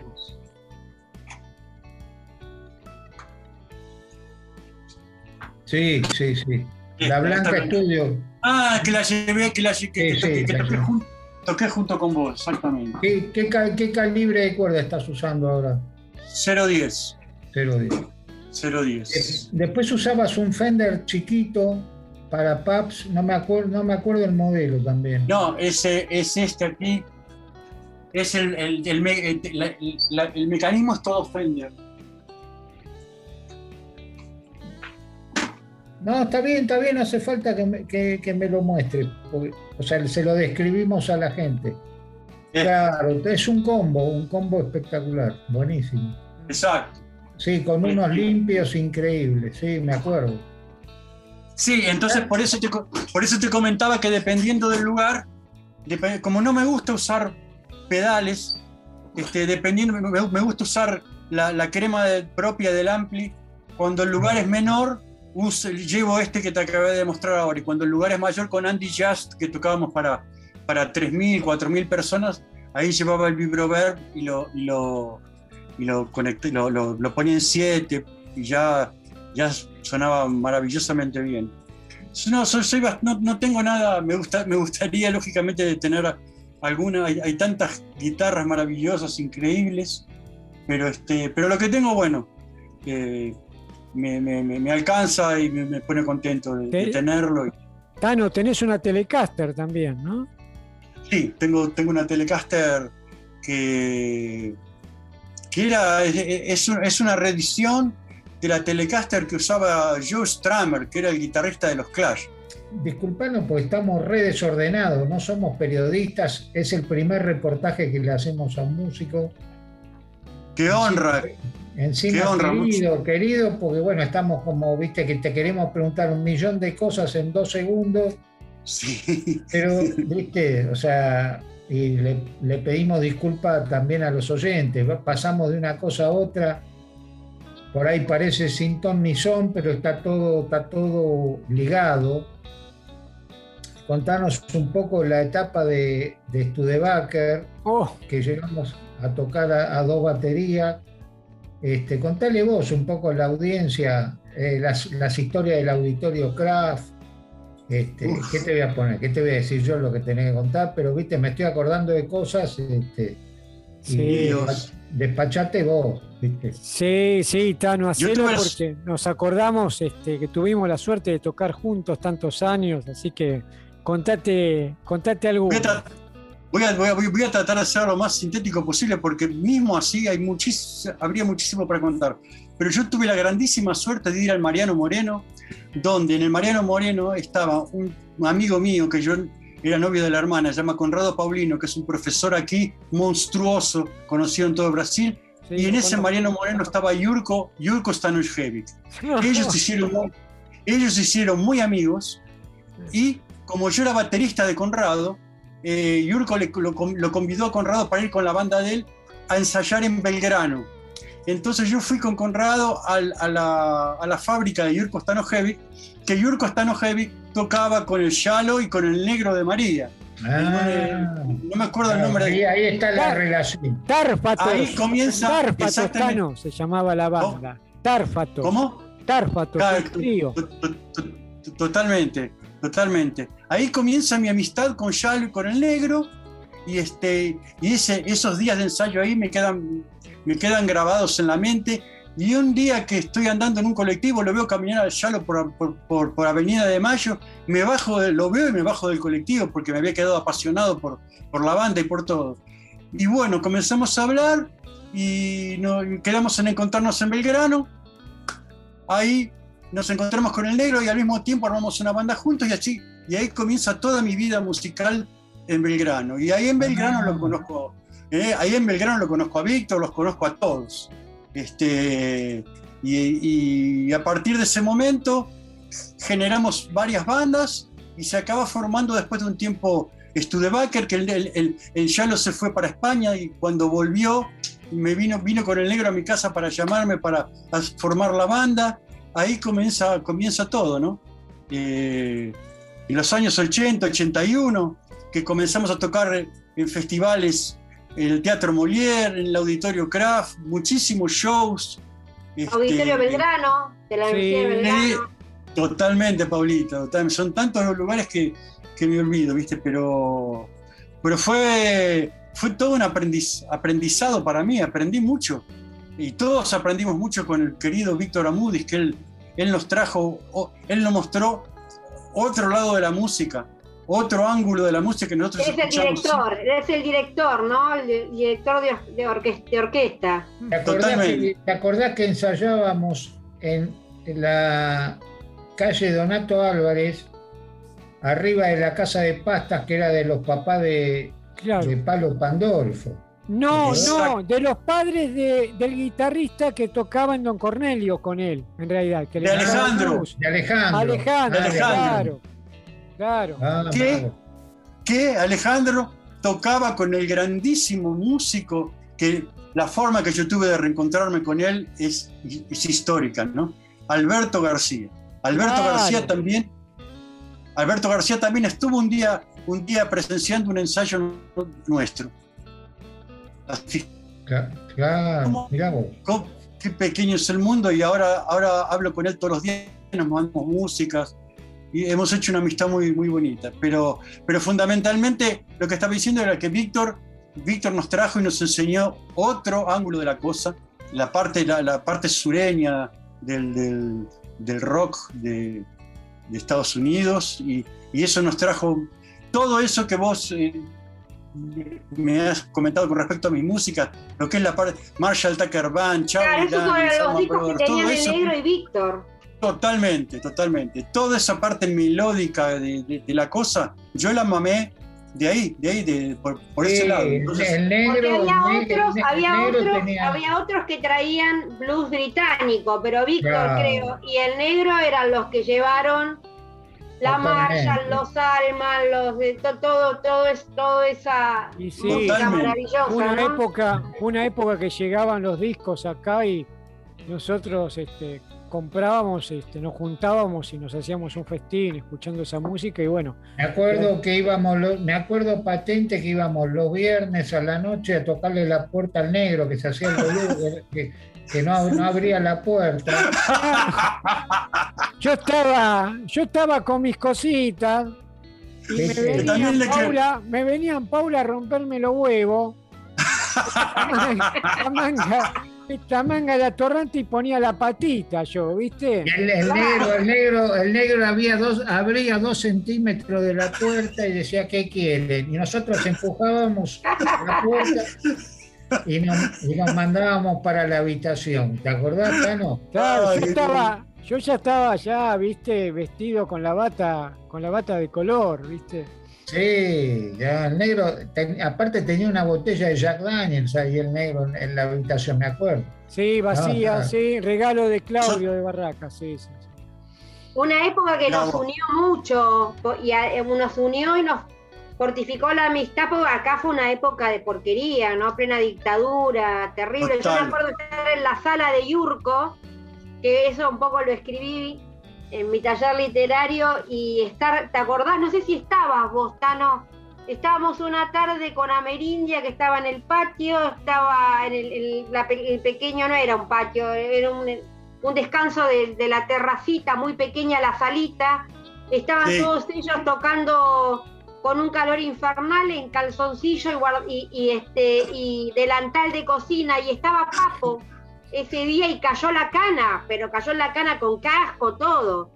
Sí, sí, sí. La Blanca Estudio. Ah, que la llevé, que la que, Sí, sí, que la toqué, junto con vos, exactamente. ¿Qué, qué calibre de cuerda estás usando ahora? 010. 010. 010. Después usabas un Fender chiquito para pubs, no me acuerdo, no me acuerdo el modelo también. No, ese, es este aquí. Es el, el, el me- el- la- el mecanismo es todo Fender. No, está bien, está bien, no hace falta que me, que- que me lo muestre. porque, o sea, se lo describimos a la gente. Claro, es un combo, un combo espectacular, buenísimo. Exacto. Sí, con unos limpios increíbles, sí, me acuerdo. Sí, entonces por eso te, por eso te comentaba que dependiendo del lugar, como no me gusta usar pedales, este, dependiendo, me, me gusta usar la, la crema de- propia del ampli, cuando el lugar es menor, uso- llevo este que te acabé de mostrar ahora, y cuando el lugar es mayor, con Andy Just, que tocábamos para, para 3.000, 4.000 personas, ahí llevaba el vibroverb y lo, y lo, y lo, conecté, lo, lo- lo ponía en 7 y ya, ya sonaba maravillosamente bien. No, soy, soy bast- no, no tengo nada, me, gusta, me gustaría lógicamente tener alguna, hay, hay tantas guitarras maravillosas, increíbles, pero, este, pero lo que tengo, bueno, eh, me, me- me- alcanza y me, me pone contento de, de Te- tenerlo. Tano, tenés una Telecaster también, ¿no? Sí, tengo, tengo una Telecaster que, que era, es, es un- es una reedición de la Telecaster que usaba Joe Stramer, que era el guitarrista de los Clash. Disculpanos porque estamos re desordenados, no somos periodistas, es el primer reportaje que le hacemos a un músico. ¡Qué honra! Encima, Qué honra, querido, querido, porque bueno, estamos como, viste, que te queremos preguntar un millón de cosas en dos segundos, Sí, pero, [LAUGHS] viste, o sea, y le, le pedimos disculpas también a los oyentes, pasamos de una cosa a otra, por ahí parece sin ton ni son, pero está todo, está todo ligado. Contanos un poco la etapa de, de Studebaker, Oh, que llegamos a tocar a, a dos baterías. Este, contale vos un poco a la audiencia eh, las, las historias del auditorio Kraft. Este. ¿Qué te voy a poner? ¿Qué te voy a decir yo lo que tenés que contar? Pero viste, me estoy acordando de cosas este, y Sí. Dios. despachate vos, ¿viste? sí, sí, Tano, hacelo porque nos acordamos este, que tuvimos la suerte de tocar juntos tantos años, así que contate, contate algo. Voy a, tra- voy a- voy a- voy a tratar de ser lo más sintético posible porque mismo así hay muchis- habría muchísimo para contar. Pero yo tuve la grandísima suerte de ir al Mariano Moreno, donde en el Mariano Moreno estaba un, amigo mío que yo era novio de la hermana, se llama Conrado Paulino, que es un profesor aquí monstruoso, conocido en todo Brasil. Sí, y en ese Mariano Moreno estaba Yurko, Yurko Stanojevich. Ellos se hicieron muy, ellos se hicieron muy amigos y como yo era baterista de Conrado, eh, Yurko le- lo, lo convidó a Conrado para ir con la banda de él a ensayar en Belgrano. Entonces yo fui con Conrado al- a, la, a la fábrica de Yurko Stanojevic, que Yurko Stanojevic tocaba con el Shalo y con el Negro de María. Ah, No me acuerdo el nombre ahí, de... ahí está la Claro. relación. Tarfatos. Ahí comienza Tano, se llamaba la banda. Tarfatos. ¿Cómo? Tarfatos, Claro, un trío. To- to- to- Totalmente, totalmente. Ahí comienza mi amistad con Shalo y con el negro. Y, este, y ese, esos días de ensayo ahí me quedan, me quedan grabados en la mente. Y un día que estoy andando en un colectivo, lo veo caminar al Shalo por, por, por- por Avenida de Mayo, me bajo, lo veo y me bajo del colectivo porque me había quedado apasionado por, por la banda y por todo. Y bueno, comenzamos a hablar y nos, quedamos en encontrarnos en Belgrano. Ahí nos encontramos con el negro y al mismo tiempo armamos una banda juntos y así, y ahí comienza toda mi vida musical en Belgrano. Y ahí en Belgrano Ah. lo conozco, Eh, ahí en Belgrano lo conozco a Víctor, los conozco a todos. Este, y, a partir de ese momento generamos varias bandas y se acaba formando después de un tiempo Studebaker, que el, el, ya se fue para España y cuando volvió me vino, vino con el negro a mi casa para llamarme para formar la banda. Ahí comienza, comienza todo, ¿no? Eh, en los años 80, 81, que comenzamos a tocar en festivales en el Teatro Molière, en el Auditorio Kraft, muchísimos shows. Este, Auditorio Belgrano, de la Universidad de Belgrano. Totalmente, Paulito. Son tantos los lugares que, que me olvido, ¿viste? Pero, pero fue, fue todo un aprendiz, aprendizado para mí, aprendí mucho. Y todos aprendimos mucho con el querido Víctor Amudis, que él, él nos trajo, él nos mostró otro lado de la música, otro ángulo de la música que nosotros Es el director, es el director, ¿no? El director de, de, orquesta. ¿Te acordás, que, ¿Te acordás que ensayábamos en la calle Donato Álvarez arriba de la casa de pastas que era de los papás de, de Palo Pandolfo. No, no, de los padres del guitarrista que tocaba en Don Cornelio con él, en realidad. Que de, Alejandro. de Alejandro. Alejandro. Alejandro. Claro. Ah, que, Alejandro tocaba con el grandísimo músico que la forma que yo tuve de reencontrarme con él es, es histórica, ¿no? Alberto García. Alberto García también Alberto García también estuvo un día, un día presenciando un ensayo nuestro. Claro, Qué pequeño es el mundo y ahora, ahora hablo con él todos los días, nos mandamos músicas y hemos hecho una amistad muy, muy bonita. Pero, pero fundamentalmente lo que estaba diciendo era que Víctor, Víctor nos trajo y nos enseñó otro ángulo de la cosa, la parte, la, parte sureña del, del rock, de, de Estados Unidos y, y, eso nos trajo todo eso que vos eh, me has comentado con respecto a mi música, lo que es la parte Marshall Tucker Band, Charlie claro, esos los discos que tenían el negro y Víctor. Totalmente, totalmente. Toda esa parte melódica de, de, de, la cosa, yo la mamé de ahí, de ahí, de, por, por ese lado. Entonces, el negro, había, otros, había, negro otros, tenía... había otros que traían blues británico, pero Víctor claro. creo, y el negro eran los que llevaron la Marshall, los Alman, los de to, todo, todo es, todo esa y sí, música maravillosa. Una ¿no? época, una época que llegaban los discos acá y nosotros este, comprábamos, este, nos juntábamos y nos hacíamos un festín escuchando esa música y bueno. Me acuerdo eh, que íbamos, los, me acuerdo patente que íbamos los viernes a la noche a tocarle la puerta al negro que se hacía el boludo, [LAUGHS] que, que no, no, abría la puerta. Yo estaba, yo estaba con mis cositas y me venían, Paula, me venían Paula a romperme los huevos. [LAUGHS] la manga, esta manga de atorrante y ponía la patita yo, ¿viste? El, el negro, el negro, el negro había dos, abría dos centímetros de la puerta y decía, ¿qué quieren? Y nosotros empujábamos la puerta y nos, y nos mandábamos para la habitación. ¿Te acordás, Tano? Claro, yo estaba, yo ya estaba ya, viste, vestido con la bata, con la bata de color, viste. Sí, ya el negro, ten, aparte tenía una botella de Jack Daniels ahí el negro en, en la habitación, me acuerdo. Sí, vacía, no, no. sí, regalo de Claudio de Barraca, sí, sí, sí. Una época que nos unió mucho y a, nos unió y nos fortificó la amistad, porque acá fue una época de porquería, ¿no? Plena dictadura, terrible. Total. Yo me acuerdo de estar en la sala de Yurco, que eso un poco lo escribí en mi taller literario y estar, ¿te acordás? No sé si estabas vos, Tano. Estábamos una tarde con Amerindia que estaba en el patio, estaba en el, el, la, el pequeño, no era un patio, era un, un descanso de, de, la terracita, muy pequeña la salita. Estaban sí. todos ellos tocando con un calor infernal en calzoncillo y, y, y, este, y delantal de cocina y estaba Papo ese día y cayó la cana, pero cayó la cana con casco, todo.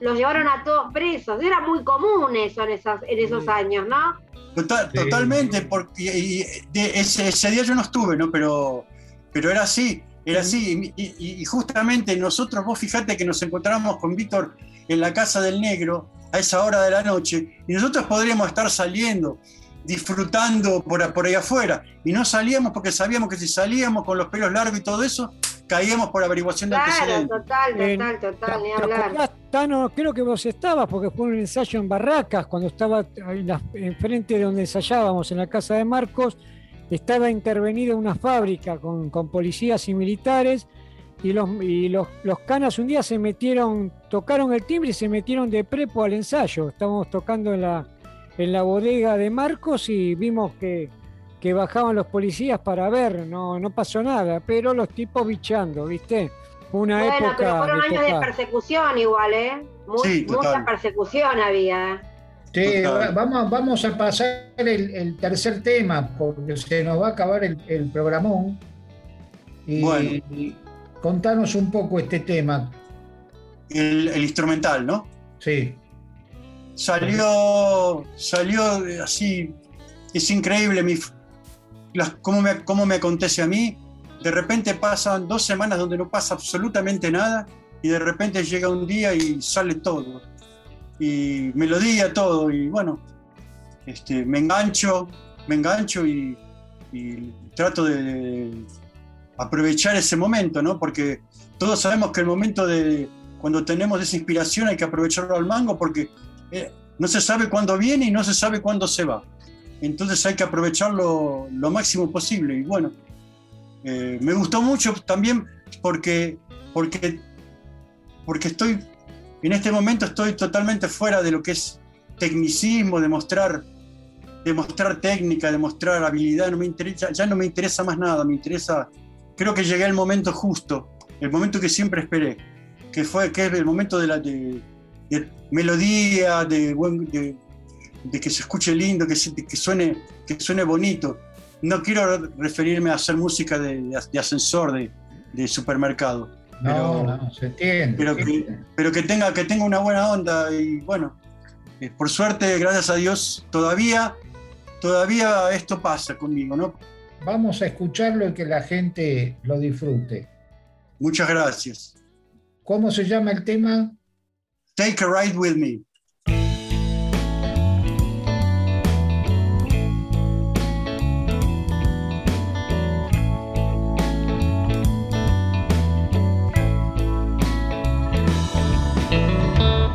Los llevaron a todos presos. Era muy común eso en, esos sí. años, ¿no? Total, sí. Totalmente, porque y, de, ese, ese, día yo no estuve, ¿no? Pero, pero era así, era así. Y, y, justamente nosotros, vos fijate que nos encontramos con Víctor en la Casa del Negro a esa hora de la noche y nosotros podríamos estar saliendo disfrutando por, por ahí afuera. Y no salíamos porque sabíamos que si salíamos con los pelos largos y todo eso, caíamos por averiguación de Claro, antecedentes. total, total, total, ni ¿Te hablar. acordás, Tano? Creo que vos estabas, porque fue un ensayo en Barracas, cuando estaba enfrente de donde ensayábamos, en la casa de Marcos, estaba intervenida una fábrica con, con policías y militares, y los, y los, los canas un día se metieron, tocaron el timbre y se metieron de prepo al ensayo. Estábamos tocando en la, en la bodega de Marcos y vimos que, que bajaban los policías para ver, no, no pasó nada, pero los tipos bichando, ¿viste? Una Bueno, época pero fueron de años de persecución igual, ¿eh? Sí, total. mucha persecución había. Sí, Total. vamos, vamos a pasar el, el tercer tema, porque se nos va a acabar el, el programón. Y, Bueno. y contanos un poco este tema. El, el instrumental, ¿no? Sí, Salió, salió así, es increíble mi, cómo, me, cómo me acontece a mí. De repente pasan dos semanas donde no pasa absolutamente nada y de repente llega un día y sale todo. Y melodía, todo. Y bueno, este, me engancho, me engancho y, y trato de aprovechar ese momento, ¿no? Porque todos sabemos que el momento de cuando tenemos esa inspiración hay que aprovecharlo al mango porque eh, no se sabe cuándo viene y no se sabe cuándo se va. Entonces hay que aprovecharlo lo máximo posible. Y bueno, eh, me gustó mucho también porque, porque, porque estoy, en este momento estoy totalmente fuera de lo que es tecnicismo, de mostrar, de mostrar técnica, de mostrar habilidad. No me interesa, ya no me interesa más nada, me interesa, creo que llegué al momento justo, el momento que siempre esperé, que fue que es el momento de la de, de melodía, de, buen- de, de que se escuche lindo, que, se- que, suene, que suene bonito. No quiero referirme a hacer música de, ascensor, de, supermercado, no, Pero- no, se entiende. pero que, pero que, tenga, que tenga una buena onda. Y bueno, eh, por suerte, gracias a Dios, todavía, todavía esto pasa conmigo, ¿no? Vamos a escucharlo y que la gente lo disfrute. Muchas gracias. ¿Cómo se llama el tema? Take a ride with me.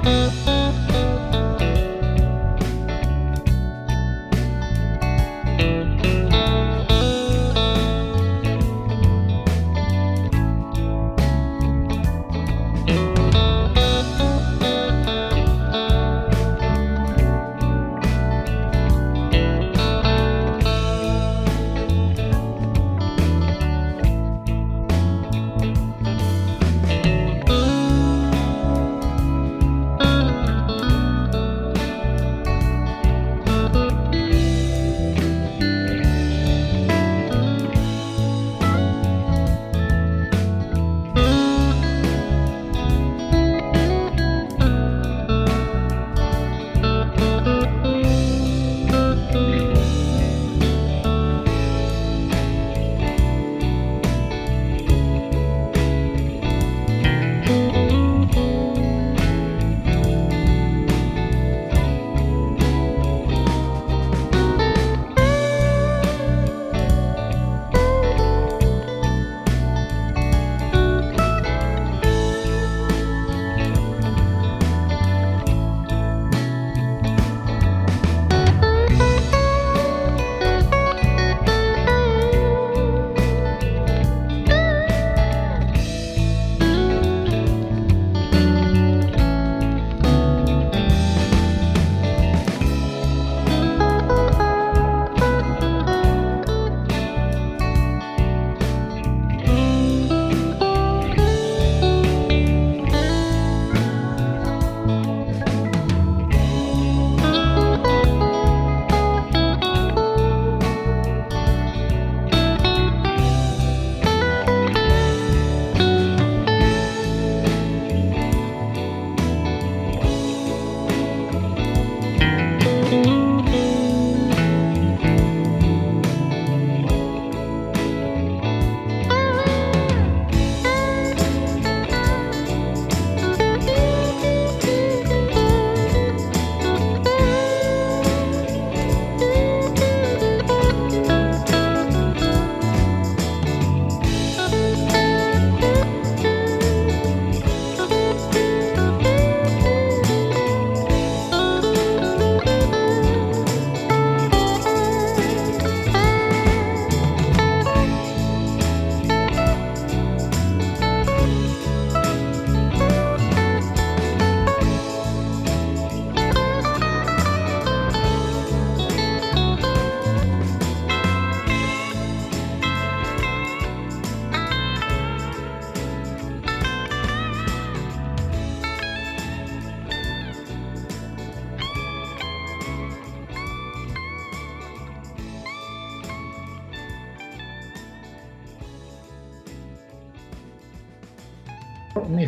Take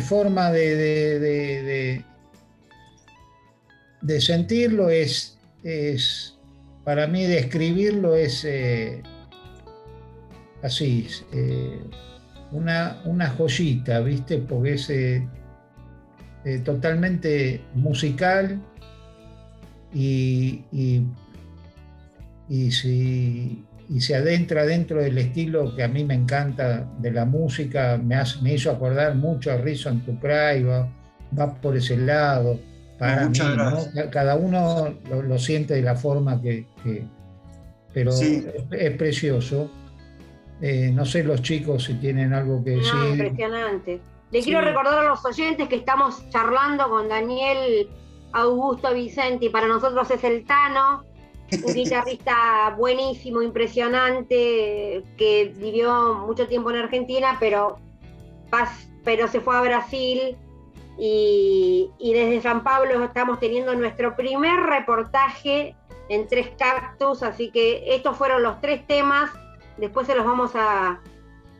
forma de, de, de, sentirlo es, es, para mí describirlo es eh, así, eh, una, una, joyita, ¿viste? Porque es eh, totalmente musical y, y, y si y se adentra dentro del estilo que a mí me encanta de la música, me, me hizo acordar mucho a Reason to Cry, va, por ese lado. Para mí, cada uno lo, siente de la forma que. pero es, precioso. Eh, no sé los chicos si tienen algo que decir. impresionante. Le quiero recordar a los oyentes que estamos charlando con Daniel Augusto Vicente y para nosotros es el Tano un guitarrista buenísimo, impresionante, que vivió mucho tiempo en Argentina, pero, pero se fue a Brasil y, desde San Pablo estamos teniendo nuestro primer reportaje en Tres Cactus, así que estos fueron los tres temas, después se los vamos a,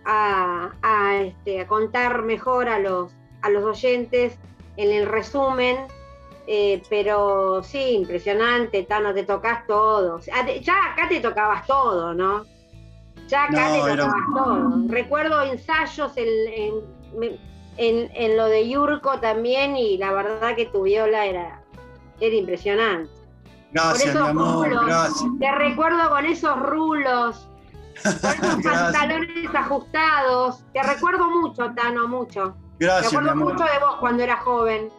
a, este, a contar mejor a los, a los oyentes en el resumen eh, pero sí, impresionante, Tano, te tocas todo. Ya acá te tocabas todo, ¿no? Ya acá te tocabas todo. Recuerdo ensayos en, en, lo de Yurko también y la verdad que tu viola era, era impresionante. Gracias, mi amor, gracias. Te recuerdo con esos rulos, con [LAUGHS] esos pantalones ajustados. Te recuerdo mucho, Tano, mucho. Gracias. Te recuerdo mucho de vos cuando eras joven.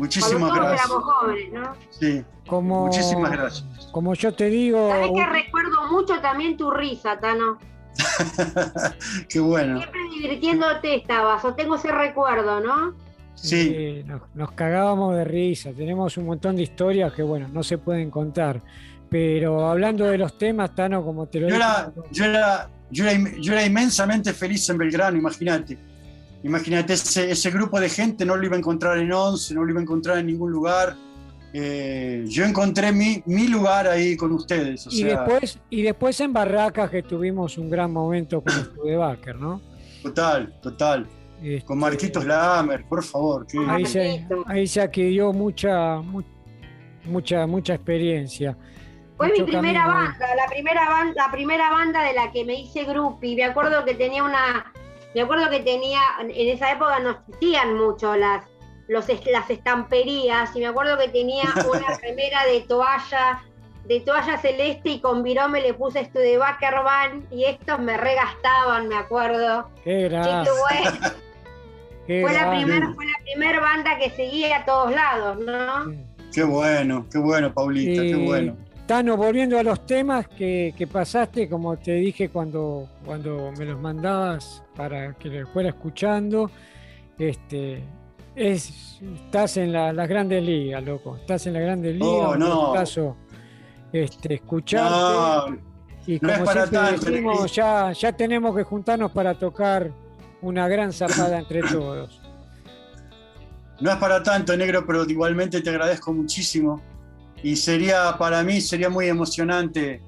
Muchísimas gracias. éramos jóvenes, ¿no? Sí. Como, Muchísimas gracias. Como yo te digo. Sabes que recuerdo mucho también tu risa, Tano. [LAUGHS] Qué bueno. Siempre divirtiéndote estabas, o tengo ese recuerdo, ¿no? Sí. nos, cagábamos de risa. Tenemos un montón de historias que, bueno, no se pueden contar. Pero hablando de los temas, Tano, como te lo yo era, yo, era, yo, era, yo era inmensamente feliz en Belgrano, imagínate Imagínate, ese, grupo de gente no lo iba a encontrar en Once, no lo iba a encontrar en ningún lugar. Eh, yo encontré mi, mi, lugar ahí con ustedes. y, después, y después en Barracas que tuvimos un gran momento con Studebaker, ¿no? Total, total. Este, con Marquitos Lamer, por favor. Ahí, se, ahí se adquirió mucha, mucha, mucha experiencia. Fue mi primera banda, la primera banda, la primera banda de la que me hice y Me acuerdo que tenía una, me acuerdo que tenía, en esa época no existían mucho las, los, las estamperías, y me acuerdo que tenía [LAUGHS] una remera de toalla, de toalla celeste y con virome le puse esto de Backerman y estos me regastaban, me acuerdo. Qué [LAUGHS] fue, la primera fue la primera banda que seguía a todos lados, ¿no? Qué bueno, qué bueno, Paulita, qué bueno. Tano, volviendo a los temas que, pasaste, como te dije cuando, cuando me los mandabas para que los fuera escuchando, este, es, estás en la, las grandes ligas, loco. Estás en las grandes ligas. Oh, no. caso, este, escucharte. y como siempre decimos, ya, ya tenemos que juntarnos para tocar una gran zapada entre todos. No es para tanto, negro, pero igualmente te agradezco muchísimo y sería, para mí, sería muy emocionante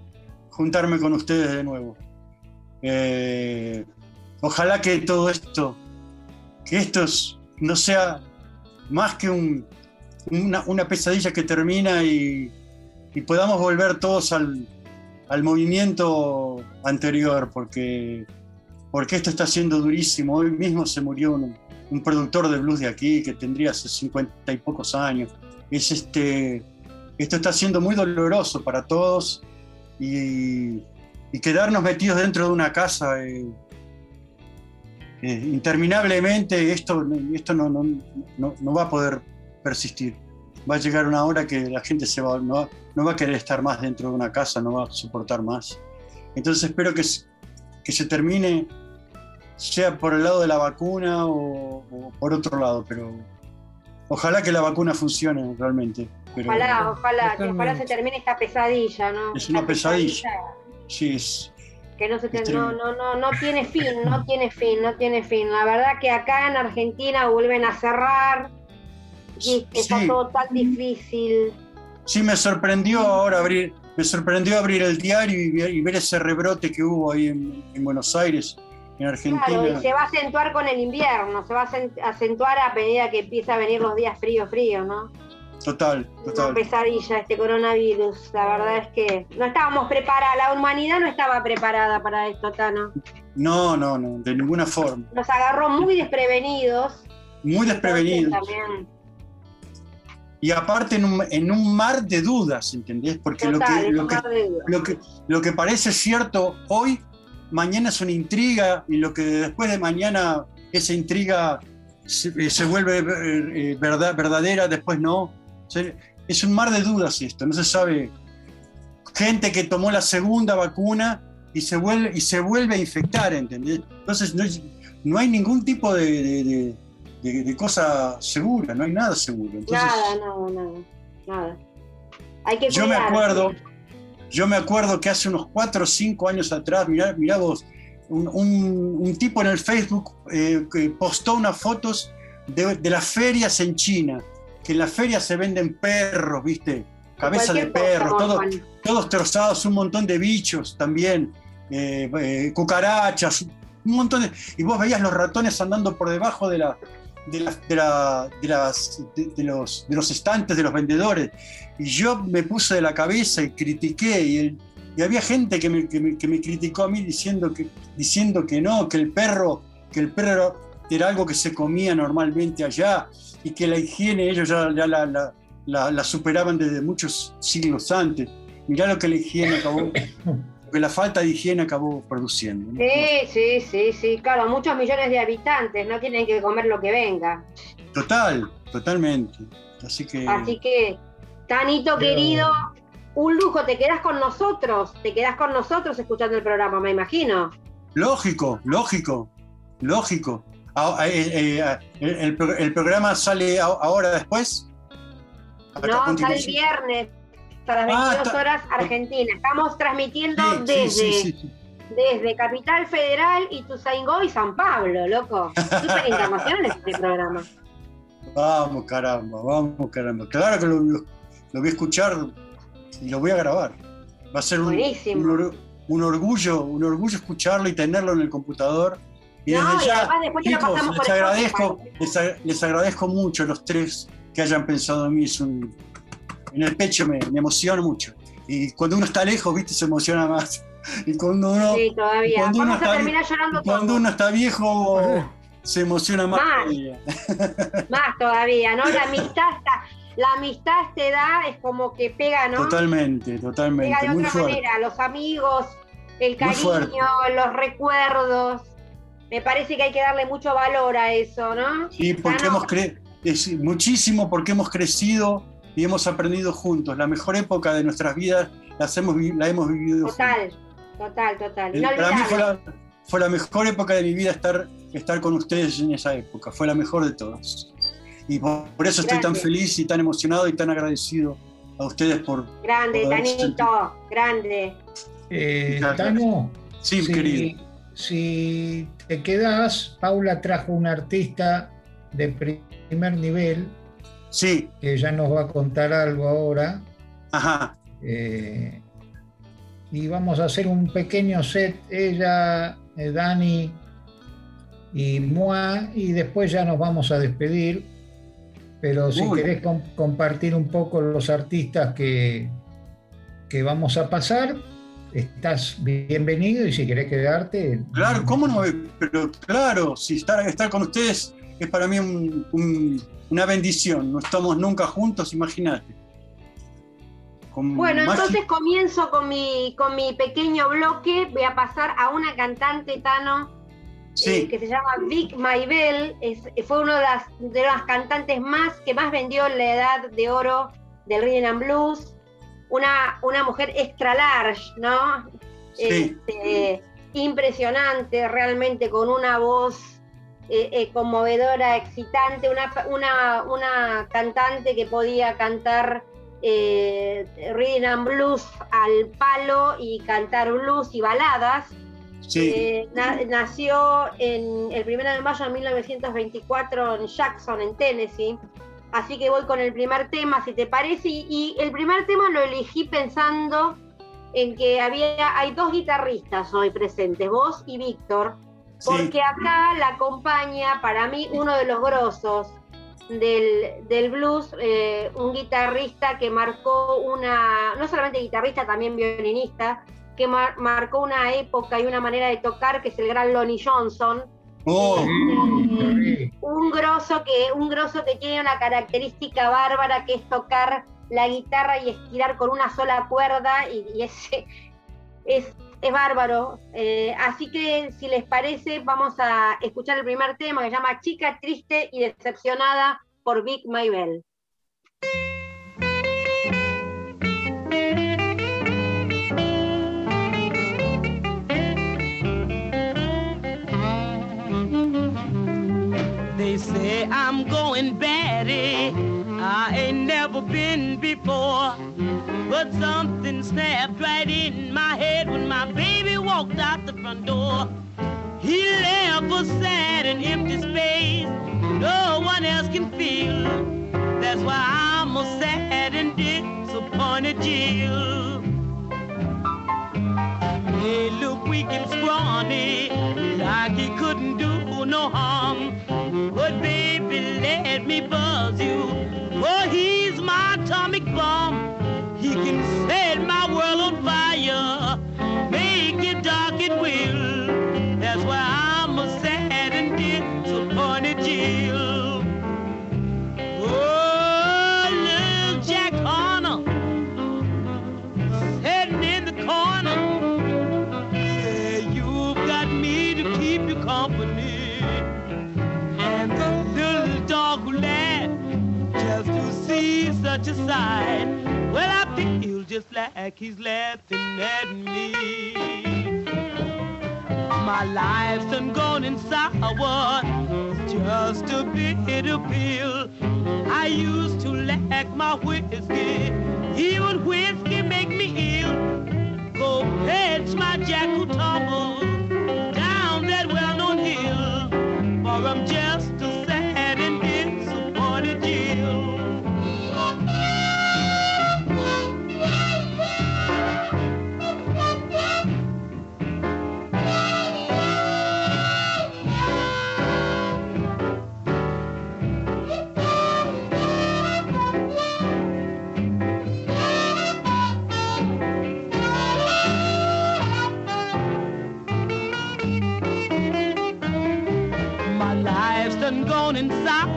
juntarme con ustedes de nuevo. Eh, ojalá que todo esto, que esto no sea más que una, pesadilla que termina y, podamos volver todos al, movimiento anterior, porque, porque esto está siendo durísimo. Hoy mismo se murió un, productor de blues de aquí que tendría hace cincuenta y pocos años. Es este esto está siendo muy doloroso para todos y, quedarnos metidos dentro de una casa eh, eh, interminablemente, esto, esto no, no, va a poder persistir. Va a llegar una hora que la gente se va, no, va a querer estar más dentro de una casa, no va a soportar más. Entonces espero que, que se termine, sea por el lado de la vacuna o, o por otro lado, pero ojalá que la vacuna funcione realmente ojalá, ojalá, que ojalá se termine esta pesadilla, ¿no? Es una pesadilla. Sí, es. Que no, se no, no, no, no tiene fin, no tiene fin, no tiene fin. La verdad que acá en Argentina vuelven a cerrar y está todo tan difícil. Sí, me sorprendió ahora abrir, me sorprendió abrir el diario y ver, ese rebrote que hubo ahí en, Buenos Aires, en Argentina. Claro, y se va a acentuar con el invierno, se va a acentuar a medida que empieza a venir los días fríos, fríos, ¿no? Total, total. Una pesadilla este coronavirus. La verdad es que no estábamos preparados, la humanidad no estaba preparada para esto, Tano. No, no, no, de ninguna forma. Nos agarró muy desprevenidos. Muy desprevenidos. Y aparte en un, en un, mar de dudas, ¿entendés? Porque Total, lo, que, lo, que, lo, que, lo que parece cierto hoy, mañana es una intriga y lo que después de mañana esa intriga se, se vuelve eh, verdad, verdadera, después no. Es un mar de dudas esto, no se sabe. Gente que tomó la segunda vacuna y se vuelve, y se vuelve a infectar, ¿entendés? Entonces no, no hay ningún tipo de, de, de, de, cosa segura, no hay nada seguro. Entonces, nada, no, nada, nada. Hay que yo me acuerdo, yo me acuerdo que hace unos cuatro o cinco años atrás, mirá, mirá vos, un, un, un, tipo en el Facebook eh, postó unas fotos de, de, las ferias en China, que en las ferias se venden perros, ¿viste? Cabeza de perros, todo, todos trozados, un montón de bichos también, eh, eh, cucarachas, un montón de... Y vos veías los ratones andando por debajo de, la, de, la, de, la, de las, de, los, de los estantes de los vendedores. Y yo me puse de la cabeza y critiqué. Y, el, y había gente que me, que, me, que me, criticó a mí diciendo que, diciendo que no, que el perro, que el perro era algo que se comía normalmente allá y que la higiene ellos ya, ya la, la, la, la, superaban desde muchos siglos antes. Mirá lo que la higiene acabó, [LAUGHS] que la falta de higiene acabó produciendo. ¿no? Sí, sí, sí, sí, claro, muchos millones de habitantes no tienen que comer lo que venga. Total, totalmente. Así que... Así que, Tanito Pero... querido, un lujo, te quedas con nosotros, te quedas con nosotros escuchando el programa, me imagino. Lógico, lógico, lógico. Ah, eh, eh, el, el, programa sale ahora después? No, sale el viernes a las 22 ah, horas Argentina. Estamos transmitiendo sí, desde, sí, sí, desde Capital Federal, Ituzaingó y San Pablo, loco. Súper internacional este programa. [LAUGHS] Vamos, caramba, vamos, caramba. Claro que lo, lo, lo, voy a escuchar y lo voy a grabar. Va a ser un, un, un, orgullo, un orgullo escucharlo y tenerlo en el computador. Y desde no, ya, y chicos, les agradezco, les, les, agradezco mucho los tres que hayan pensado en mí. Es un, en el pecho me, me, emociona mucho. Y cuando uno está lejos, viste, se emociona más. [LAUGHS] Y cuando uno, sí, todavía. Cuando uno, está, cuando uno está viejo, se emociona más. Más todavía. [LAUGHS] más todavía, ¿no? La amistad está, la amistad a esta edad es como que pega, ¿no? Totalmente, totalmente. Pega de muy otra fuerte. manera, los amigos, el cariño, los recuerdos. Me parece que hay que darle mucho valor a eso, ¿no? Sí, porque hemos cre es muchísimo porque hemos crecido y hemos aprendido juntos. La mejor época de nuestras vidas las hemos, la hemos vivido Total, juntos. total, total. El, para mí fue la, fue la, mejor época de mi vida estar, estar con ustedes en esa época. Fue la mejor de todas. Y por, por eso estoy Gracias. tan feliz y tan emocionado y tan agradecido a ustedes por... Grande, por Tanito, grande. Eh, Tano, sí, querido. Si te quedas, Paula trajo un artista de primer nivel Sí. Que ya nos va a contar algo ahora. Ajá. Eh, y vamos a hacer un pequeño set, ella, eh, Dani y Moa, y después ya nos vamos a despedir. Pero si Uy. querés com compartir un poco los artistas que, que vamos a pasar, estás bienvenido y si querés quedarte. Claro, ¿cómo no? Pero claro, si estar, estar con ustedes es para mí un, un una bendición. No estamos nunca juntos, imagínate. Bueno, entonces comienzo con mi, con mi pequeño bloque. Voy a pasar a una cantante, Tano, sí. eh, que se llama Vic Maybell. Es, fue una de las, de las cantantes más que más vendió en la edad de oro del Rhythm and Blues. Una, una mujer extra large, ¿no? Sí. Este, impresionante, realmente, con una voz eh, eh, conmovedora, excitante, una, una, una, cantante que podía cantar eh, rhythm and blues al palo y cantar blues y baladas. Sí. Eh, na nació en el 1 de mayo de 1924 en Jackson, en Tennessee. Así que voy con el primer tema, si te parece. Y, y el primer tema lo elegí pensando en que había, hay dos guitarristas hoy presentes, vos y Víctor Porque acá la acompaña, para mí, uno de los grosos del, blues, eh, un guitarrista que marcó una, no solamente guitarrista, también violinista, que marcó una época y una manera de tocar, que es el gran Lonnie Johnson. Oh. Eh, un grosso que un grosso que tiene una característica bárbara que es tocar la guitarra y estirar con una sola cuerda y, ese es, es, bárbaro. Eh, así que si les parece vamos a escuchar el primer tema que se llama Chica triste y decepcionada por Vic Maybell. I'm going batty. I ain't never been before. But something snapped right in my head when my baby walked out the front door. He left a sad and empty space no one else can feel. That's why I'm a sad and disappointed Jill. He looked weak and scrawny, like he couldn't do no harm. But baby, let me buzz you, for he's my atomic bomb. He can such a sight. Well, I feel just like he's laughing at me. My life's done gone and sour, just a bitter pill. I used to lack my whiskey, even whiskey make me ill. Go fetch my jack who tumbles down that well-known hill, for I'm just a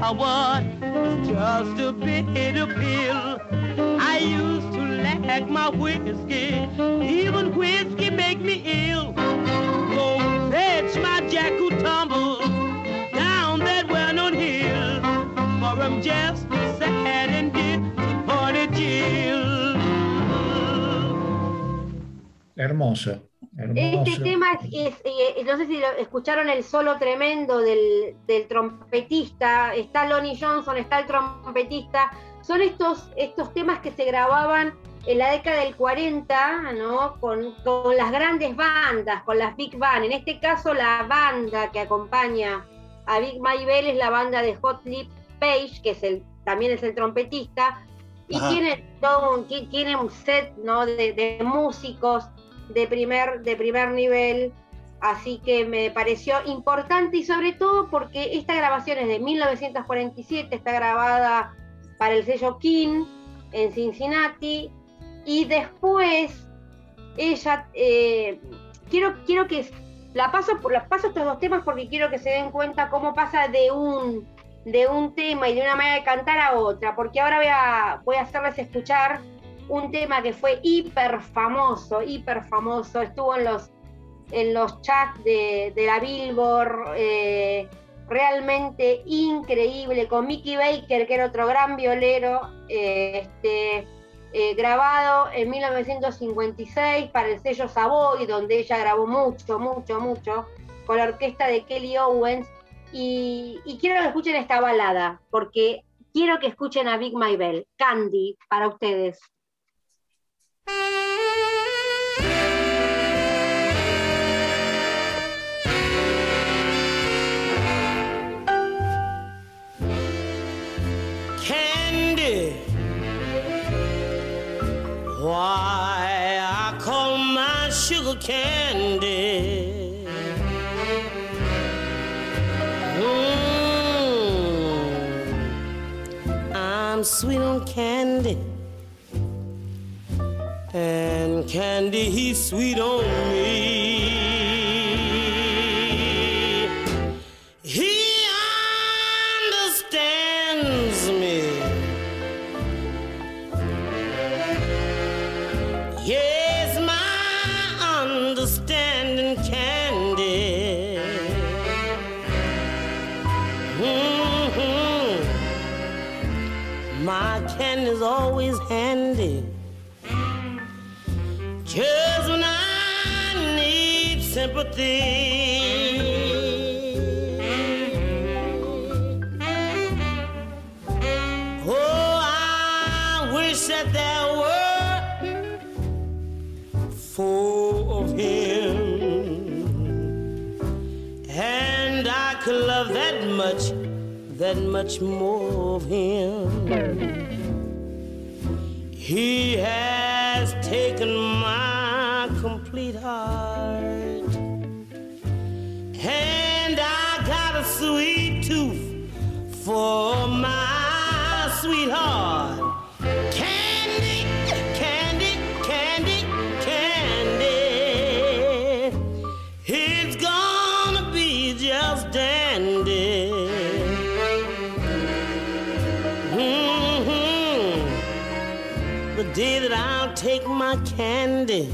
and sour. Just a bitter pill. I used to lack my whiskey. Even whiskey make me ill. Go fetch my jack who tumbles down that well-known hill. For I'm just a sad and disappointed Jill. Hermoso. hermoso. Este tema es, es, eh, no sé si lo- escucharon el solo tremendo del, del trompetista, está Lonnie Johnson, está el trompetista, son estos, estos temas que se grababan en la década del 40, ¿no? Con, con las grandes bandas, con las big band. En este caso la banda que acompaña a Big Maybell es la banda de Hot Lip Page, que es el, también es el trompetista, y Ajá. tiene todo un, ti- tiene un set ¿no? de, de músicos de primer, de primer nivel, así que me pareció importante y sobre todo porque esta grabación es de 1947, está grabada para el sello King en Cincinnati y después ella, eh, quiero, quiero que la paso, la paso estos dos temas porque quiero que se den cuenta cómo pasa de un, de un tema y de una manera de cantar a otra, porque ahora voy a, voy a hacerles escuchar un tema que fue hiper famoso, hiper famoso, estuvo en los, en los chats de, de la Billboard, eh, realmente increíble, con Mickey Baker, que era otro gran violero, eh, este, eh, grabado en 1956 para el sello Savoy, donde ella grabó mucho, mucho, mucho, con la orquesta de Kelly Owens. Y, y quiero que escuchen esta balada, porque quiero que escuchen a Big Maybell, Candy, para ustedes. why I call my sugar candy. Mm, I'm sweet on candy, and candy he's sweet on me. My candy's always handy. Just when I need sympathy. Oh, I wish that there were four of him. And I could love that much, that much more of him. He has taken my complete heart. And I got a sweet tooth for my sweetheart. Take my candy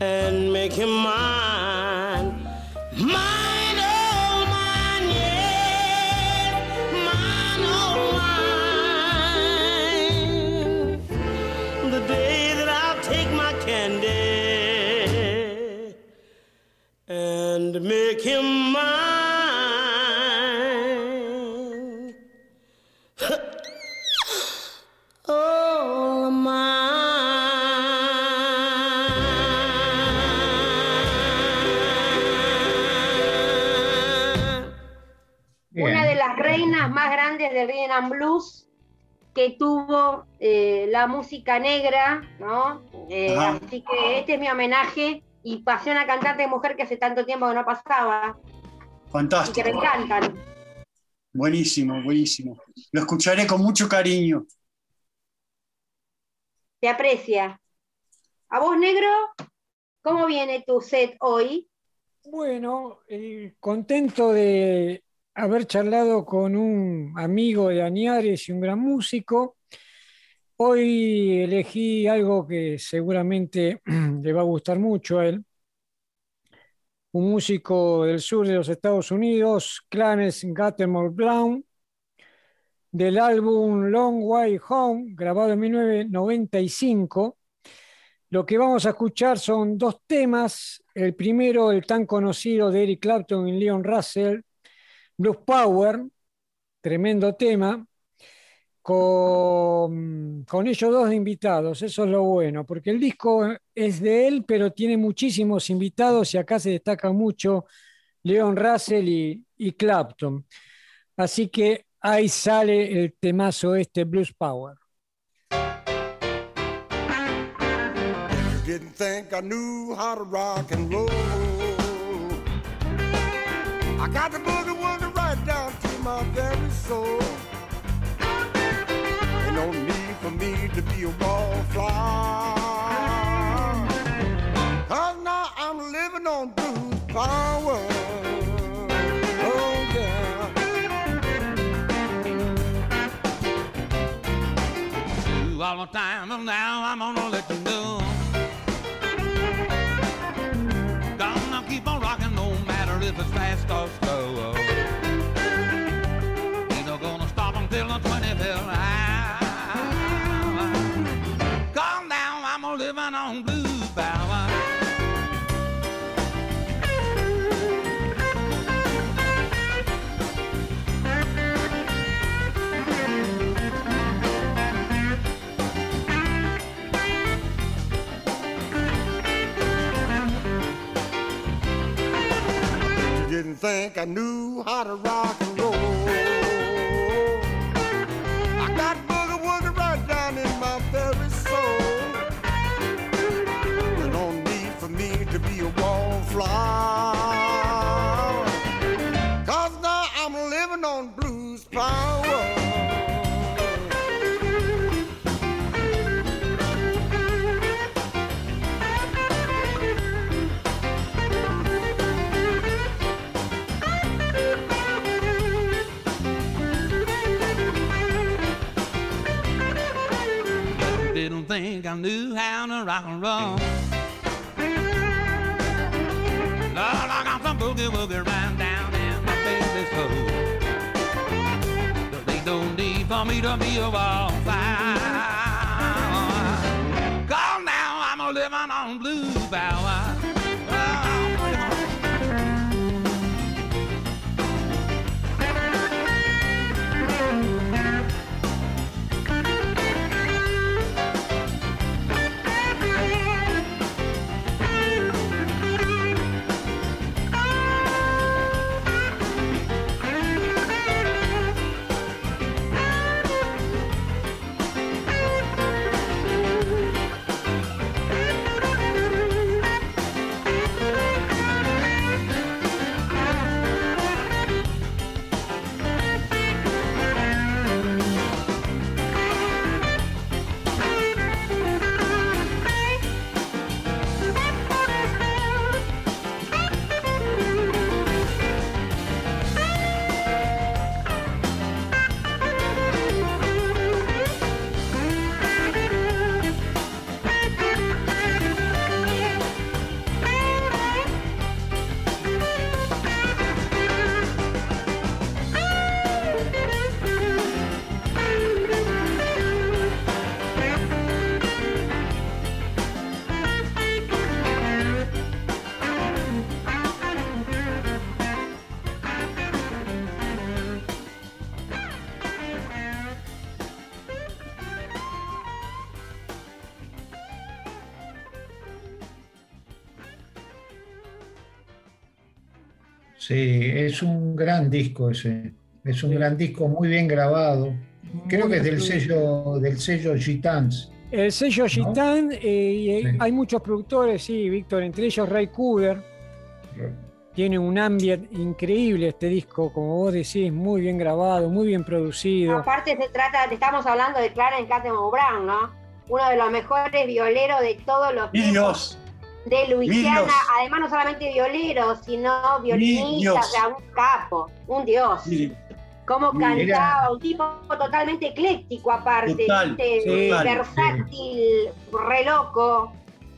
and make him mine. Grandes del rhythm and blues que tuvo eh, la música negra, ¿no? Eh, así que este es mi homenaje y pasé una cantante mujer que hace tanto tiempo que no pasaba y que me Fantástico. encantan. Buenísimo, buenísimo. Lo escucharé con mucho cariño. Te aprecia. ¿A vos, negro? ¿Cómo viene tu set hoy? Bueno, eh, contento de haber charlado con un amigo de Añares y un gran músico. Hoy elegí algo que seguramente [CLEARS THROAT] le va a gustar mucho a él. Un músico del sur de los Estados Unidos, Clarence Gattemore Brown, del álbum Long Way Home, grabado en 1995. Lo que vamos a escuchar son dos temas. El primero, el tan conocido de Eric Clapton y Leon Russell, Blues Power, tremendo tema, con, con ellos dos invitados. Eso es lo bueno, porque el disco es de él, pero tiene muchísimos invitados y acá se destaca mucho Leon Russell y, Clapton. Así que ahí sale el temazo este, Blues Power. Down to my very soul. Ain't no need for me to be a wallflower. Cause now I'm living on blues power. Oh yeah. you all the time, and now I'm gonna let you know. Gonna keep on rocking no matter if it's fast or slow. Think I knew how to rock I knew how to rock and roll. Lord, I got some boogie woogie right down in my baby's soul. Ain't no need for me to be a wallflower. Cause now I'm a living on blue power. Sí, es un gran disco ese. Es un gran disco muy bien grabado. Creo que es del sello, del sello Gitans. El sello Gitan, eh, y hay- Sí. hay muchos productores, sí, Víctor, entre ellos Ray Cooder. Tiene un ambient increíble este disco, como vos decís, muy bien grabado, muy bien producido. Aparte se trata, estamos hablando de Clarence Catamount Brown, ¿no? Uno de los mejores violeros de todos los Mi tiempos Dios, de Luisiana. Además no solamente violero, sino violinista, o sea, un capo, un dios. mire, Cómo Mira. cantaba, un tipo totalmente ecléctico aparte, Total, ¿viste? sí. versátil, re loco.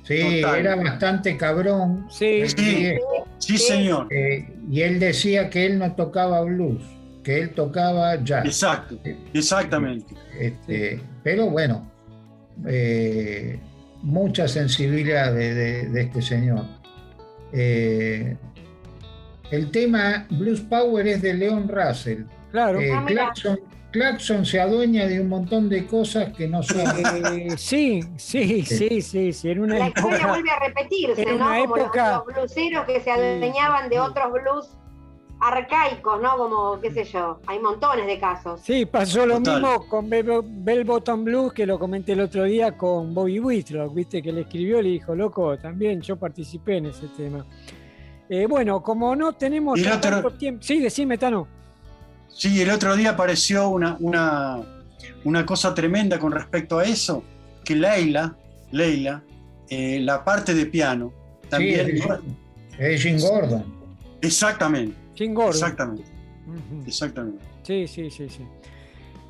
Sí, Total. era bastante cabrón. Sí, Sí. sí señor, Eh, y él decía que él no tocaba blues, que él tocaba jazz. exacto, exactamente. Este, Pero bueno, eh, mucha sensibilidad de, de- de este señor. Eh, el tema Blues Power es de Leon Russell. claro. Eh, Ah, Clapton se adueña de un montón de cosas que no son. Eh, sí, sí, sí, sí, sí, en una La historia época. vuelve a repetirse, en ¿no? una Como los- época- los, bluseros que se adueñaban de otros blues arcaicos, ¿no? Como, qué sé yo, hay montones de casos. Sí, pasó lo Total. mismo con Bell, Bell Bottom Blues, que lo comenté el otro día con Bobby Whitlock, viste, que le escribió y le dijo, loco, también yo participé en ese tema. Eh, bueno, como no tenemos otro- tanto tiempo. Sí, decime, Tano. Sí, el otro día apareció una, una, una cosa tremenda con respecto a eso, que Leila, Leila, eh, la parte de piano, Sí, también... es, es Jim Gordon. Exactamente, Jim Gordon. exactamente, exactamente. Sí, sí, sí, sí.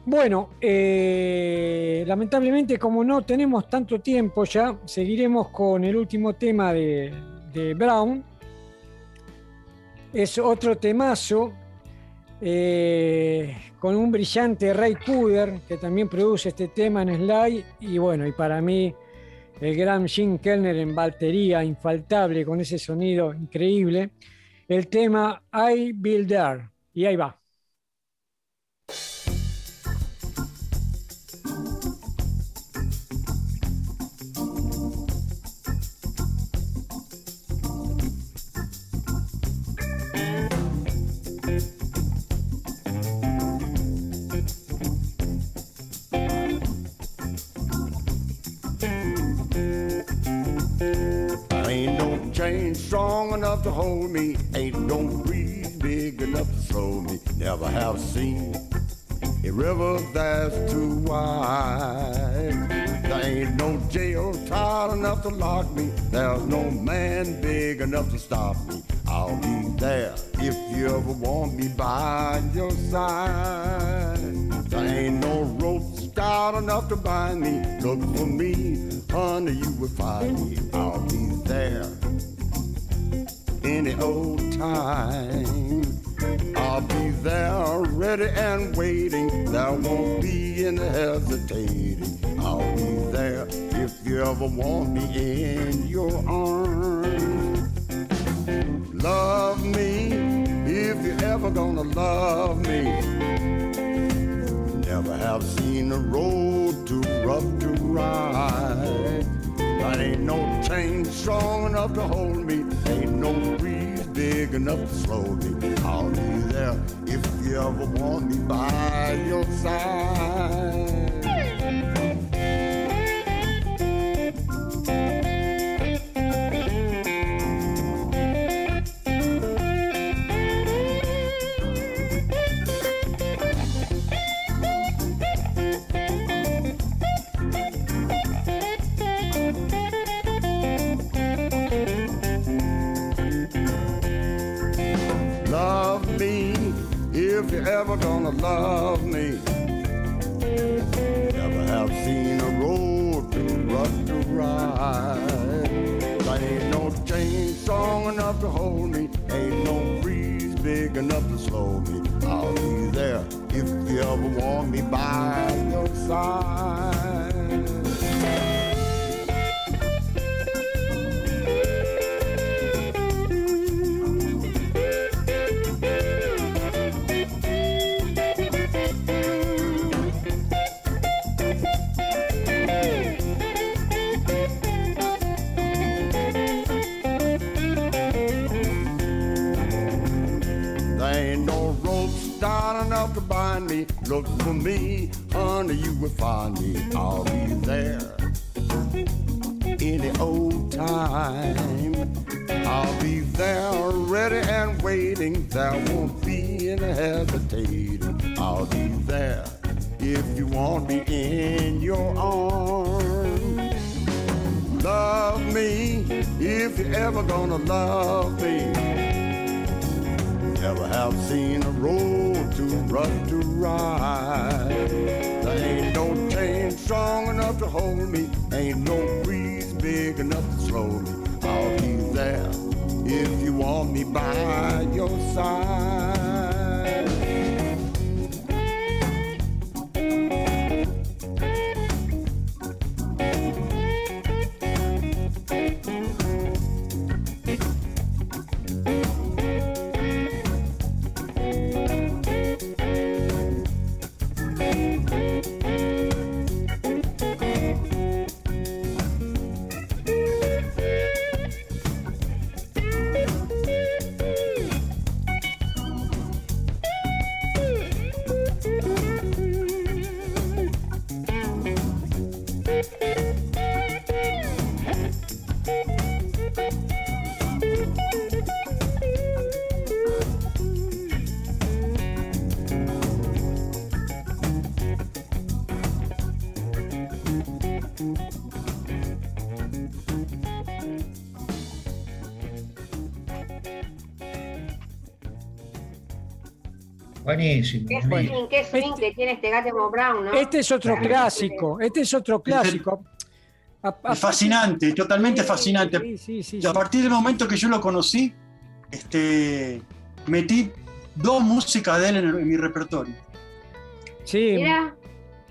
Bueno, eh, lamentablemente como no tenemos tanto tiempo ya, seguiremos con el último tema de, de Brown. Es otro temazo eh, con un brillante Ray Cooder que también produce este tema en Sly y bueno, y para mí el gran Jim Kellner en batería, infaltable con ese sonido increíble. El tema I Build There y ahí va. Enough to hold me. Ain't no breeze big enough to slow me. Never have seen a river that's too wide. There ain't no jail tight enough to lock me. There's no man big enough to stop me. I'll be there if you ever want me by your side. There ain't no rope stout enough to bind me. Look for me, honey, you will find me. I'll be there any old time. I'll be there ready and waiting. There won't be any hesitating. I'll be there if you ever want me in your arms. Love me if you're ever gonna love me. Never have seen a road too rough to ride. But ain't no chain strong enough to hold me. Ain't no breeze big enough to slow me. I'll be there if you ever want me by your side. If you're ever gonna love me. Never have seen a road too rough to ride. There ain't no chain strong enough to hold me. Ain't no breeze big enough to slow me. I'll be there if you ever want me by your side. Look for me, honey, you will find me. I'll be there any old time. I'll be there ready and waiting. There won't be any hesitating. I'll be there if you want me in your arms. Love me if you're ever gonna love me. Never have seen a road too rough to ride. There ain't no chain strong enough to hold me. Ain't no breeze big enough to slow me. I'll be there if you want me by your side. Buenísimo. Qué swing, qué swing que tiene este Gatemo Brown, ¿no? Este es otro clásico, este es otro clásico. A- a- Es fascinante, totalmente Sí, fascinante. sí, sí, sí, Y a sí. partir del momento que yo lo conocí, este, metí dos músicas de él en, el- en mi repertorio. Sí, Mira,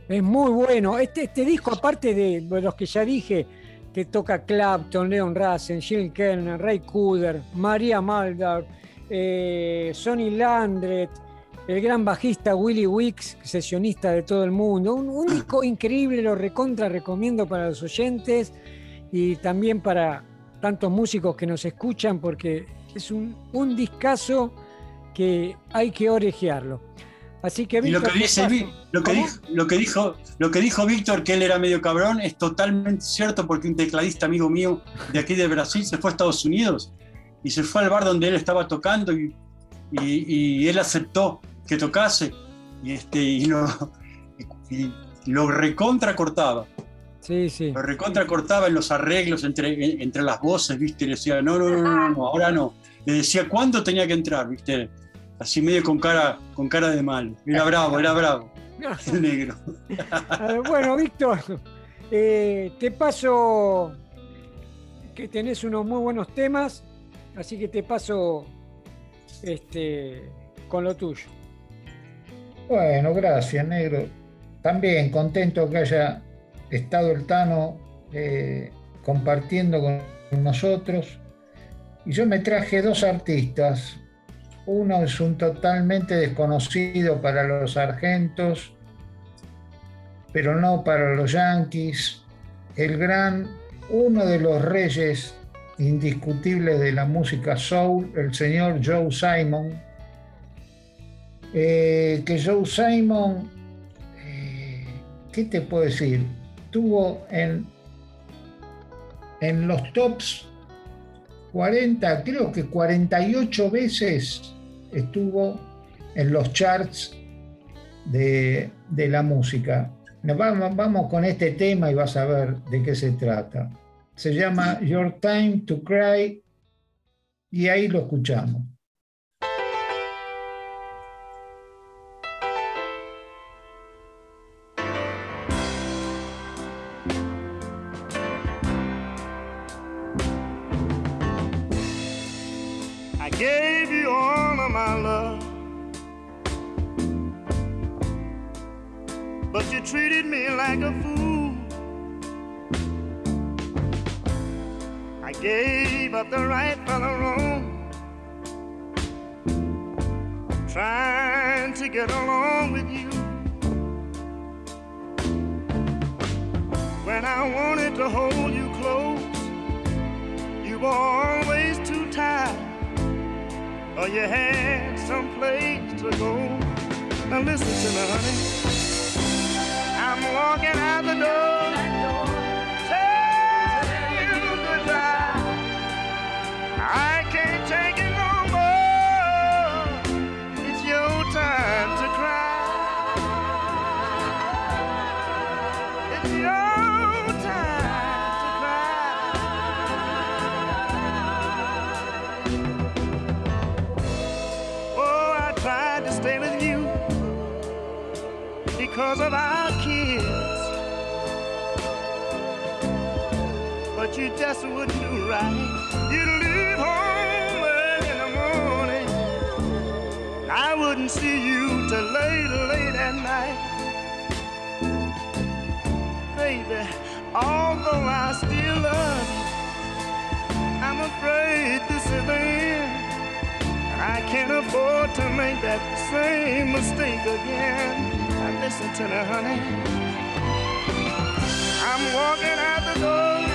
es muy bueno. Este, este disco, aparte de los que ya dije, que toca Clapton, Leon Russell, Jill Kellner, Ray Cooder, María Maldar, eh, Sonny Landret, el gran bajista Willie Wicks, sesionista de todo el mundo. Un, un [CLEARS THROAT] disco increíble, lo recontra recomiendo para los oyentes y también para tantos músicos que nos escuchan, porque es un, un discazo que hay que orejearlo. Así que Y lo Víctor, que, dice, lo, dijo, lo, que dijo, lo que dijo Víctor, que él era medio cabrón, es totalmente cierto porque un tecladista amigo mío de aquí de Brasil se fue a Estados Unidos y se fue al bar donde él estaba tocando y, y- y él aceptó que tocase y, este, y lo, y lo recontra cortaba. Sí, sí. Lo recontra cortaba en los arreglos entre, entre las voces, ¿viste? Y le decía, no, no, no, no, no, ahora no. Le decía cuándo tenía que entrar, ¿viste? Así medio con cara, con cara de mal. Era bravo, era bravo. el negro. [LAUGHS] bueno, Víctor, eh, te paso que tenés unos muy buenos temas, así que te paso este, con lo tuyo. Bueno, gracias, negro. También contento que haya estado el Tano eh, compartiendo con nosotros. Y yo me traje dos artistas. Uno es un totalmente desconocido para los argentos, pero no para los yanquis. El gran, uno de los reyes indiscutibles de la música soul, el señor Joe Simon. Eh, que Joe Simon, eh, ¿qué te puedo decir? Tuvo en, en los tops 40, creo que 48 veces estuvo en los charts de, la música. Vamos, vamos con este tema y vas a ver de qué se trata. Se llama Your Time to Cry y ahí lo escuchamos. The right the wrong, trying to get along with you. When I wanted to hold you close, you were always too tired, or oh, you had some place to go. Now listen to me, honey. I'm walking out the door. I can't take it no more. It's your time to cry. It's your time to cry. Oh, I tried to stay with you because of our kids, but you just wouldn't do right. Wouldn't see you till late, late at night. Baby, although I still love you, I'm afraid this is the end. I can't afford to make that same mistake again. Now listen to me, honey. I'm walking out the door.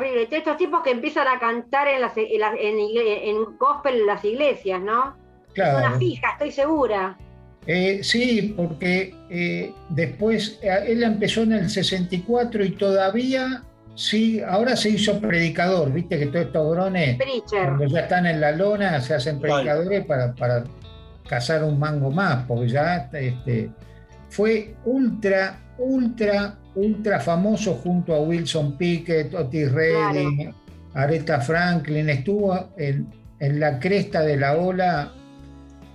Terrible. Estos tipos que empiezan a cantar en, las, en, gospel en las iglesias, ¿no? Claro. Es una fija, estoy segura. Eh, sí, porque eh, después él empezó en el 64 y todavía Sí, ahora se hizo predicador, viste que todos estos drones, cuando ya están en la lona, se hacen predicadores para, para cazar un mango más, porque ya este, fue ultra, ultra, ultra famoso junto a Wilson Pickett, Otis Redding, Aretha Franklin, estuvo en, en la cresta de la ola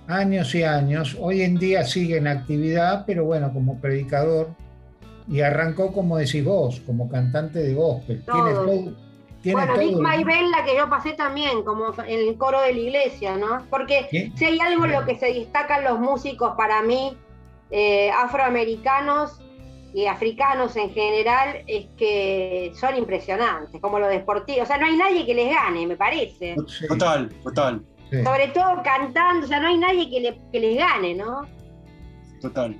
años y años. Hoy en día sigue en actividad, pero bueno, como predicador. Y arrancó, como decís vos, como cantante de gospel. Tiene bueno, Big My la que yo pasé también, como en el coro de la iglesia, ¿no? Porque si hay algo en lo que se destacan los músicos para mí, eh, afroamericanos, y africanos en general es que son impresionantes, como los deportivos. O sea, no hay nadie que les gane, me parece. Total, total. Sobre todo cantando, o sea, no hay nadie que, les gane, ¿no? Total.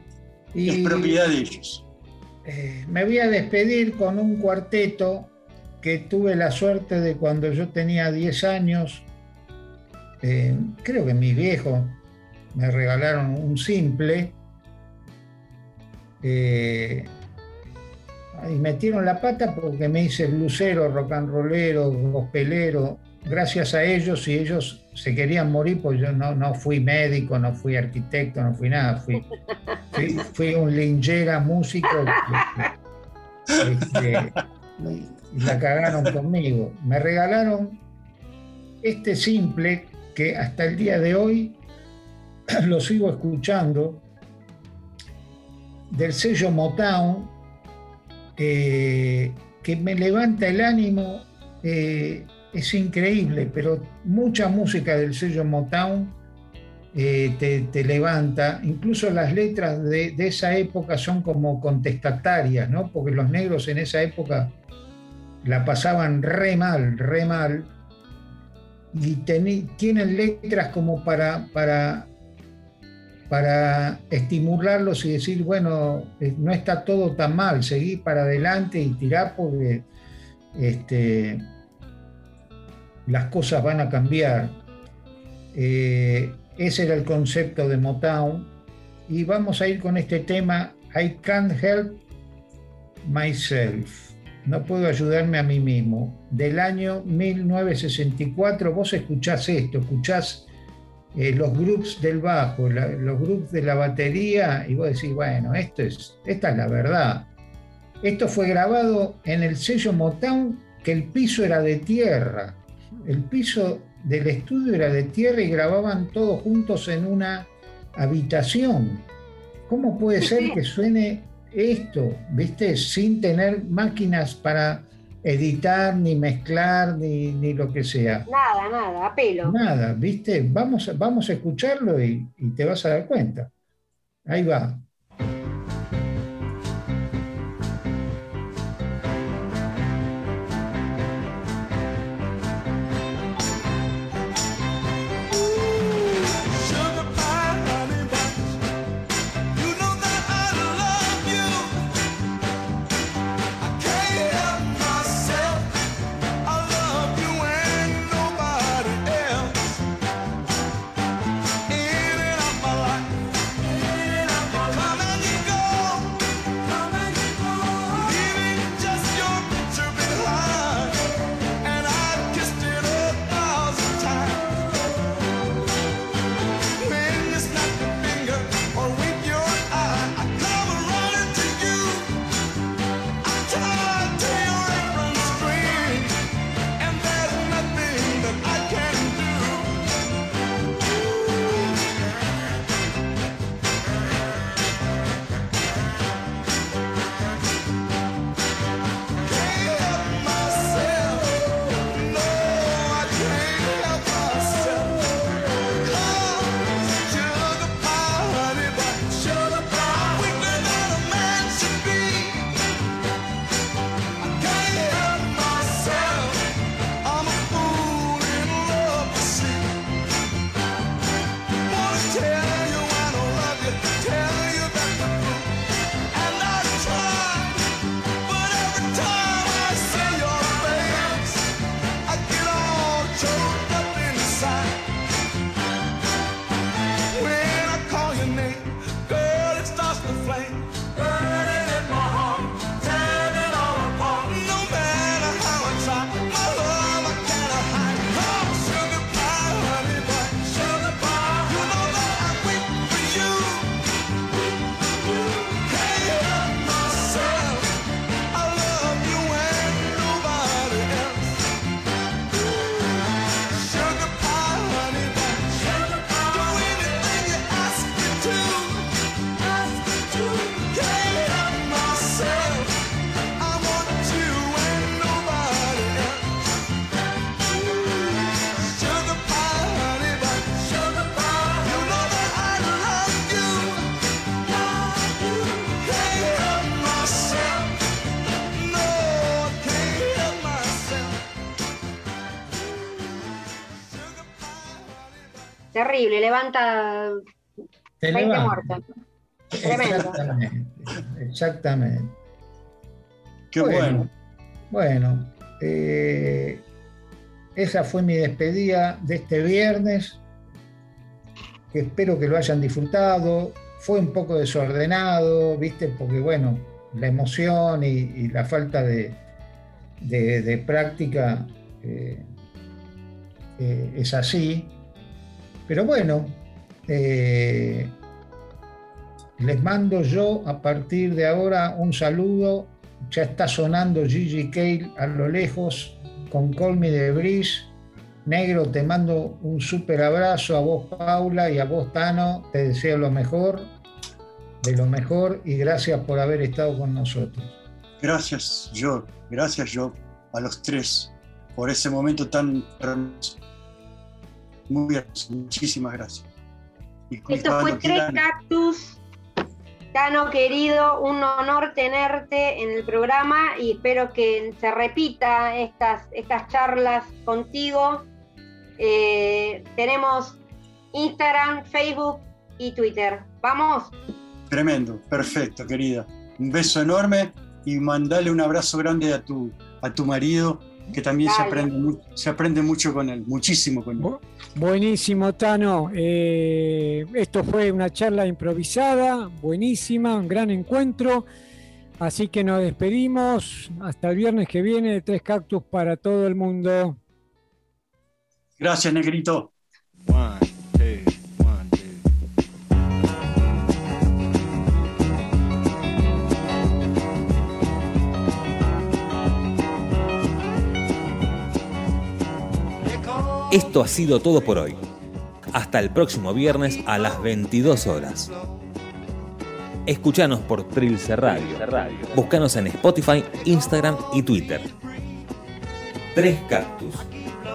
Y, es propiedad de ellos. Eh, me voy a despedir con un cuarteto que tuve la suerte de cuando yo tenía 10 años, eh, creo que mis viejos me regalaron un simple eh, y metieron la pata porque me hice blusero, rock and rollero, gospelero. Gracias a ellos, y ellos se querían morir, pues yo no, no fui médico, no fui arquitecto, no fui nada. Fui, fui, un lingera músico. Este, la cagaron conmigo. Me regalaron este simple que hasta el día de hoy lo sigo escuchando del sello Motown, que me levanta el ánimo, eh, es increíble, pero mucha música del sello Motown eh, te, levanta, incluso las letras de, esa época son como contestatarias, ¿no? porque los negros en esa época la pasaban re mal, re mal, y tienen letras como para, para para estimularlos y decir, bueno, eh, no está todo tan mal, seguí para adelante y tirá porque este, las cosas van a cambiar. Eh, ese era el concepto de Motown. Y vamos a ir con este tema, I Can't Help Myself. No puedo ayudarme a mí mismo. Del año 1964, vos escuchás esto, escuchás eh, los grupos del bajo, los grupos de la batería, y vos decís, bueno, esto es, esta es la verdad. Esto fue grabado en el sello Motown, que el piso era de tierra. El piso del estudio era de tierra y grababan todos juntos en una habitación. ¿Cómo puede ser que suene esto, viste, sin tener máquinas para editar, ni mezclar, ni, ni, lo que sea. Nada, nada, a pelo. Nada, ¿viste? Vamos, vamos a escucharlo y, y te vas a dar cuenta. Ahí va. Terrible, levanta 20 muertos. Exactamente, exactamente. Qué bueno. Bueno, eh, esa fue mi despedida de este viernes. Espero que lo hayan disfrutado. Fue un poco desordenado, ¿viste? Porque, bueno, la emoción y, la falta de, práctica eh, eh, es así. Pero bueno, les mando yo a partir de ahora un saludo ya está sonando Gigi Cale a lo lejos con Call Me de Breeze. Negro, te mando un súper abrazo a vos, Paula, y a vos, Tano. Te deseo lo mejor, de lo mejor, y gracias por haber estado con nosotros. Gracias, yo. Gracias, yo, a los tres, por ese momento tan hermoso. Muy bien, muchísimas gracias. Esto fue Tres Cactus Tano querido, un honor tenerte en el programa y espero que se repita estas, estas charlas contigo. Eh, tenemos Instagram, Facebook y Twitter. ¿Vamos? Tremendo, perfecto, querida. Un beso enorme y mandale un abrazo grande a tu, a tu marido que también se aprende, se aprende mucho con él, muchísimo con él. Buenísimo, Tano. Eh, esto fue una charla improvisada, buenísima, un gran encuentro. Así que nos despedimos hasta el viernes que viene de Tres Cactus para todo el mundo. Gracias, Negrito. Esto ha sido todo por hoy. Hasta el próximo viernes a las 22 horas. Escuchanos por Trilce Radio. Búscanos en Spotify, Instagram y Twitter. Tres Cactus.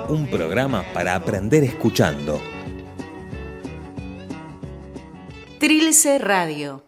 Un programa para aprender escuchando. Trilce Radio.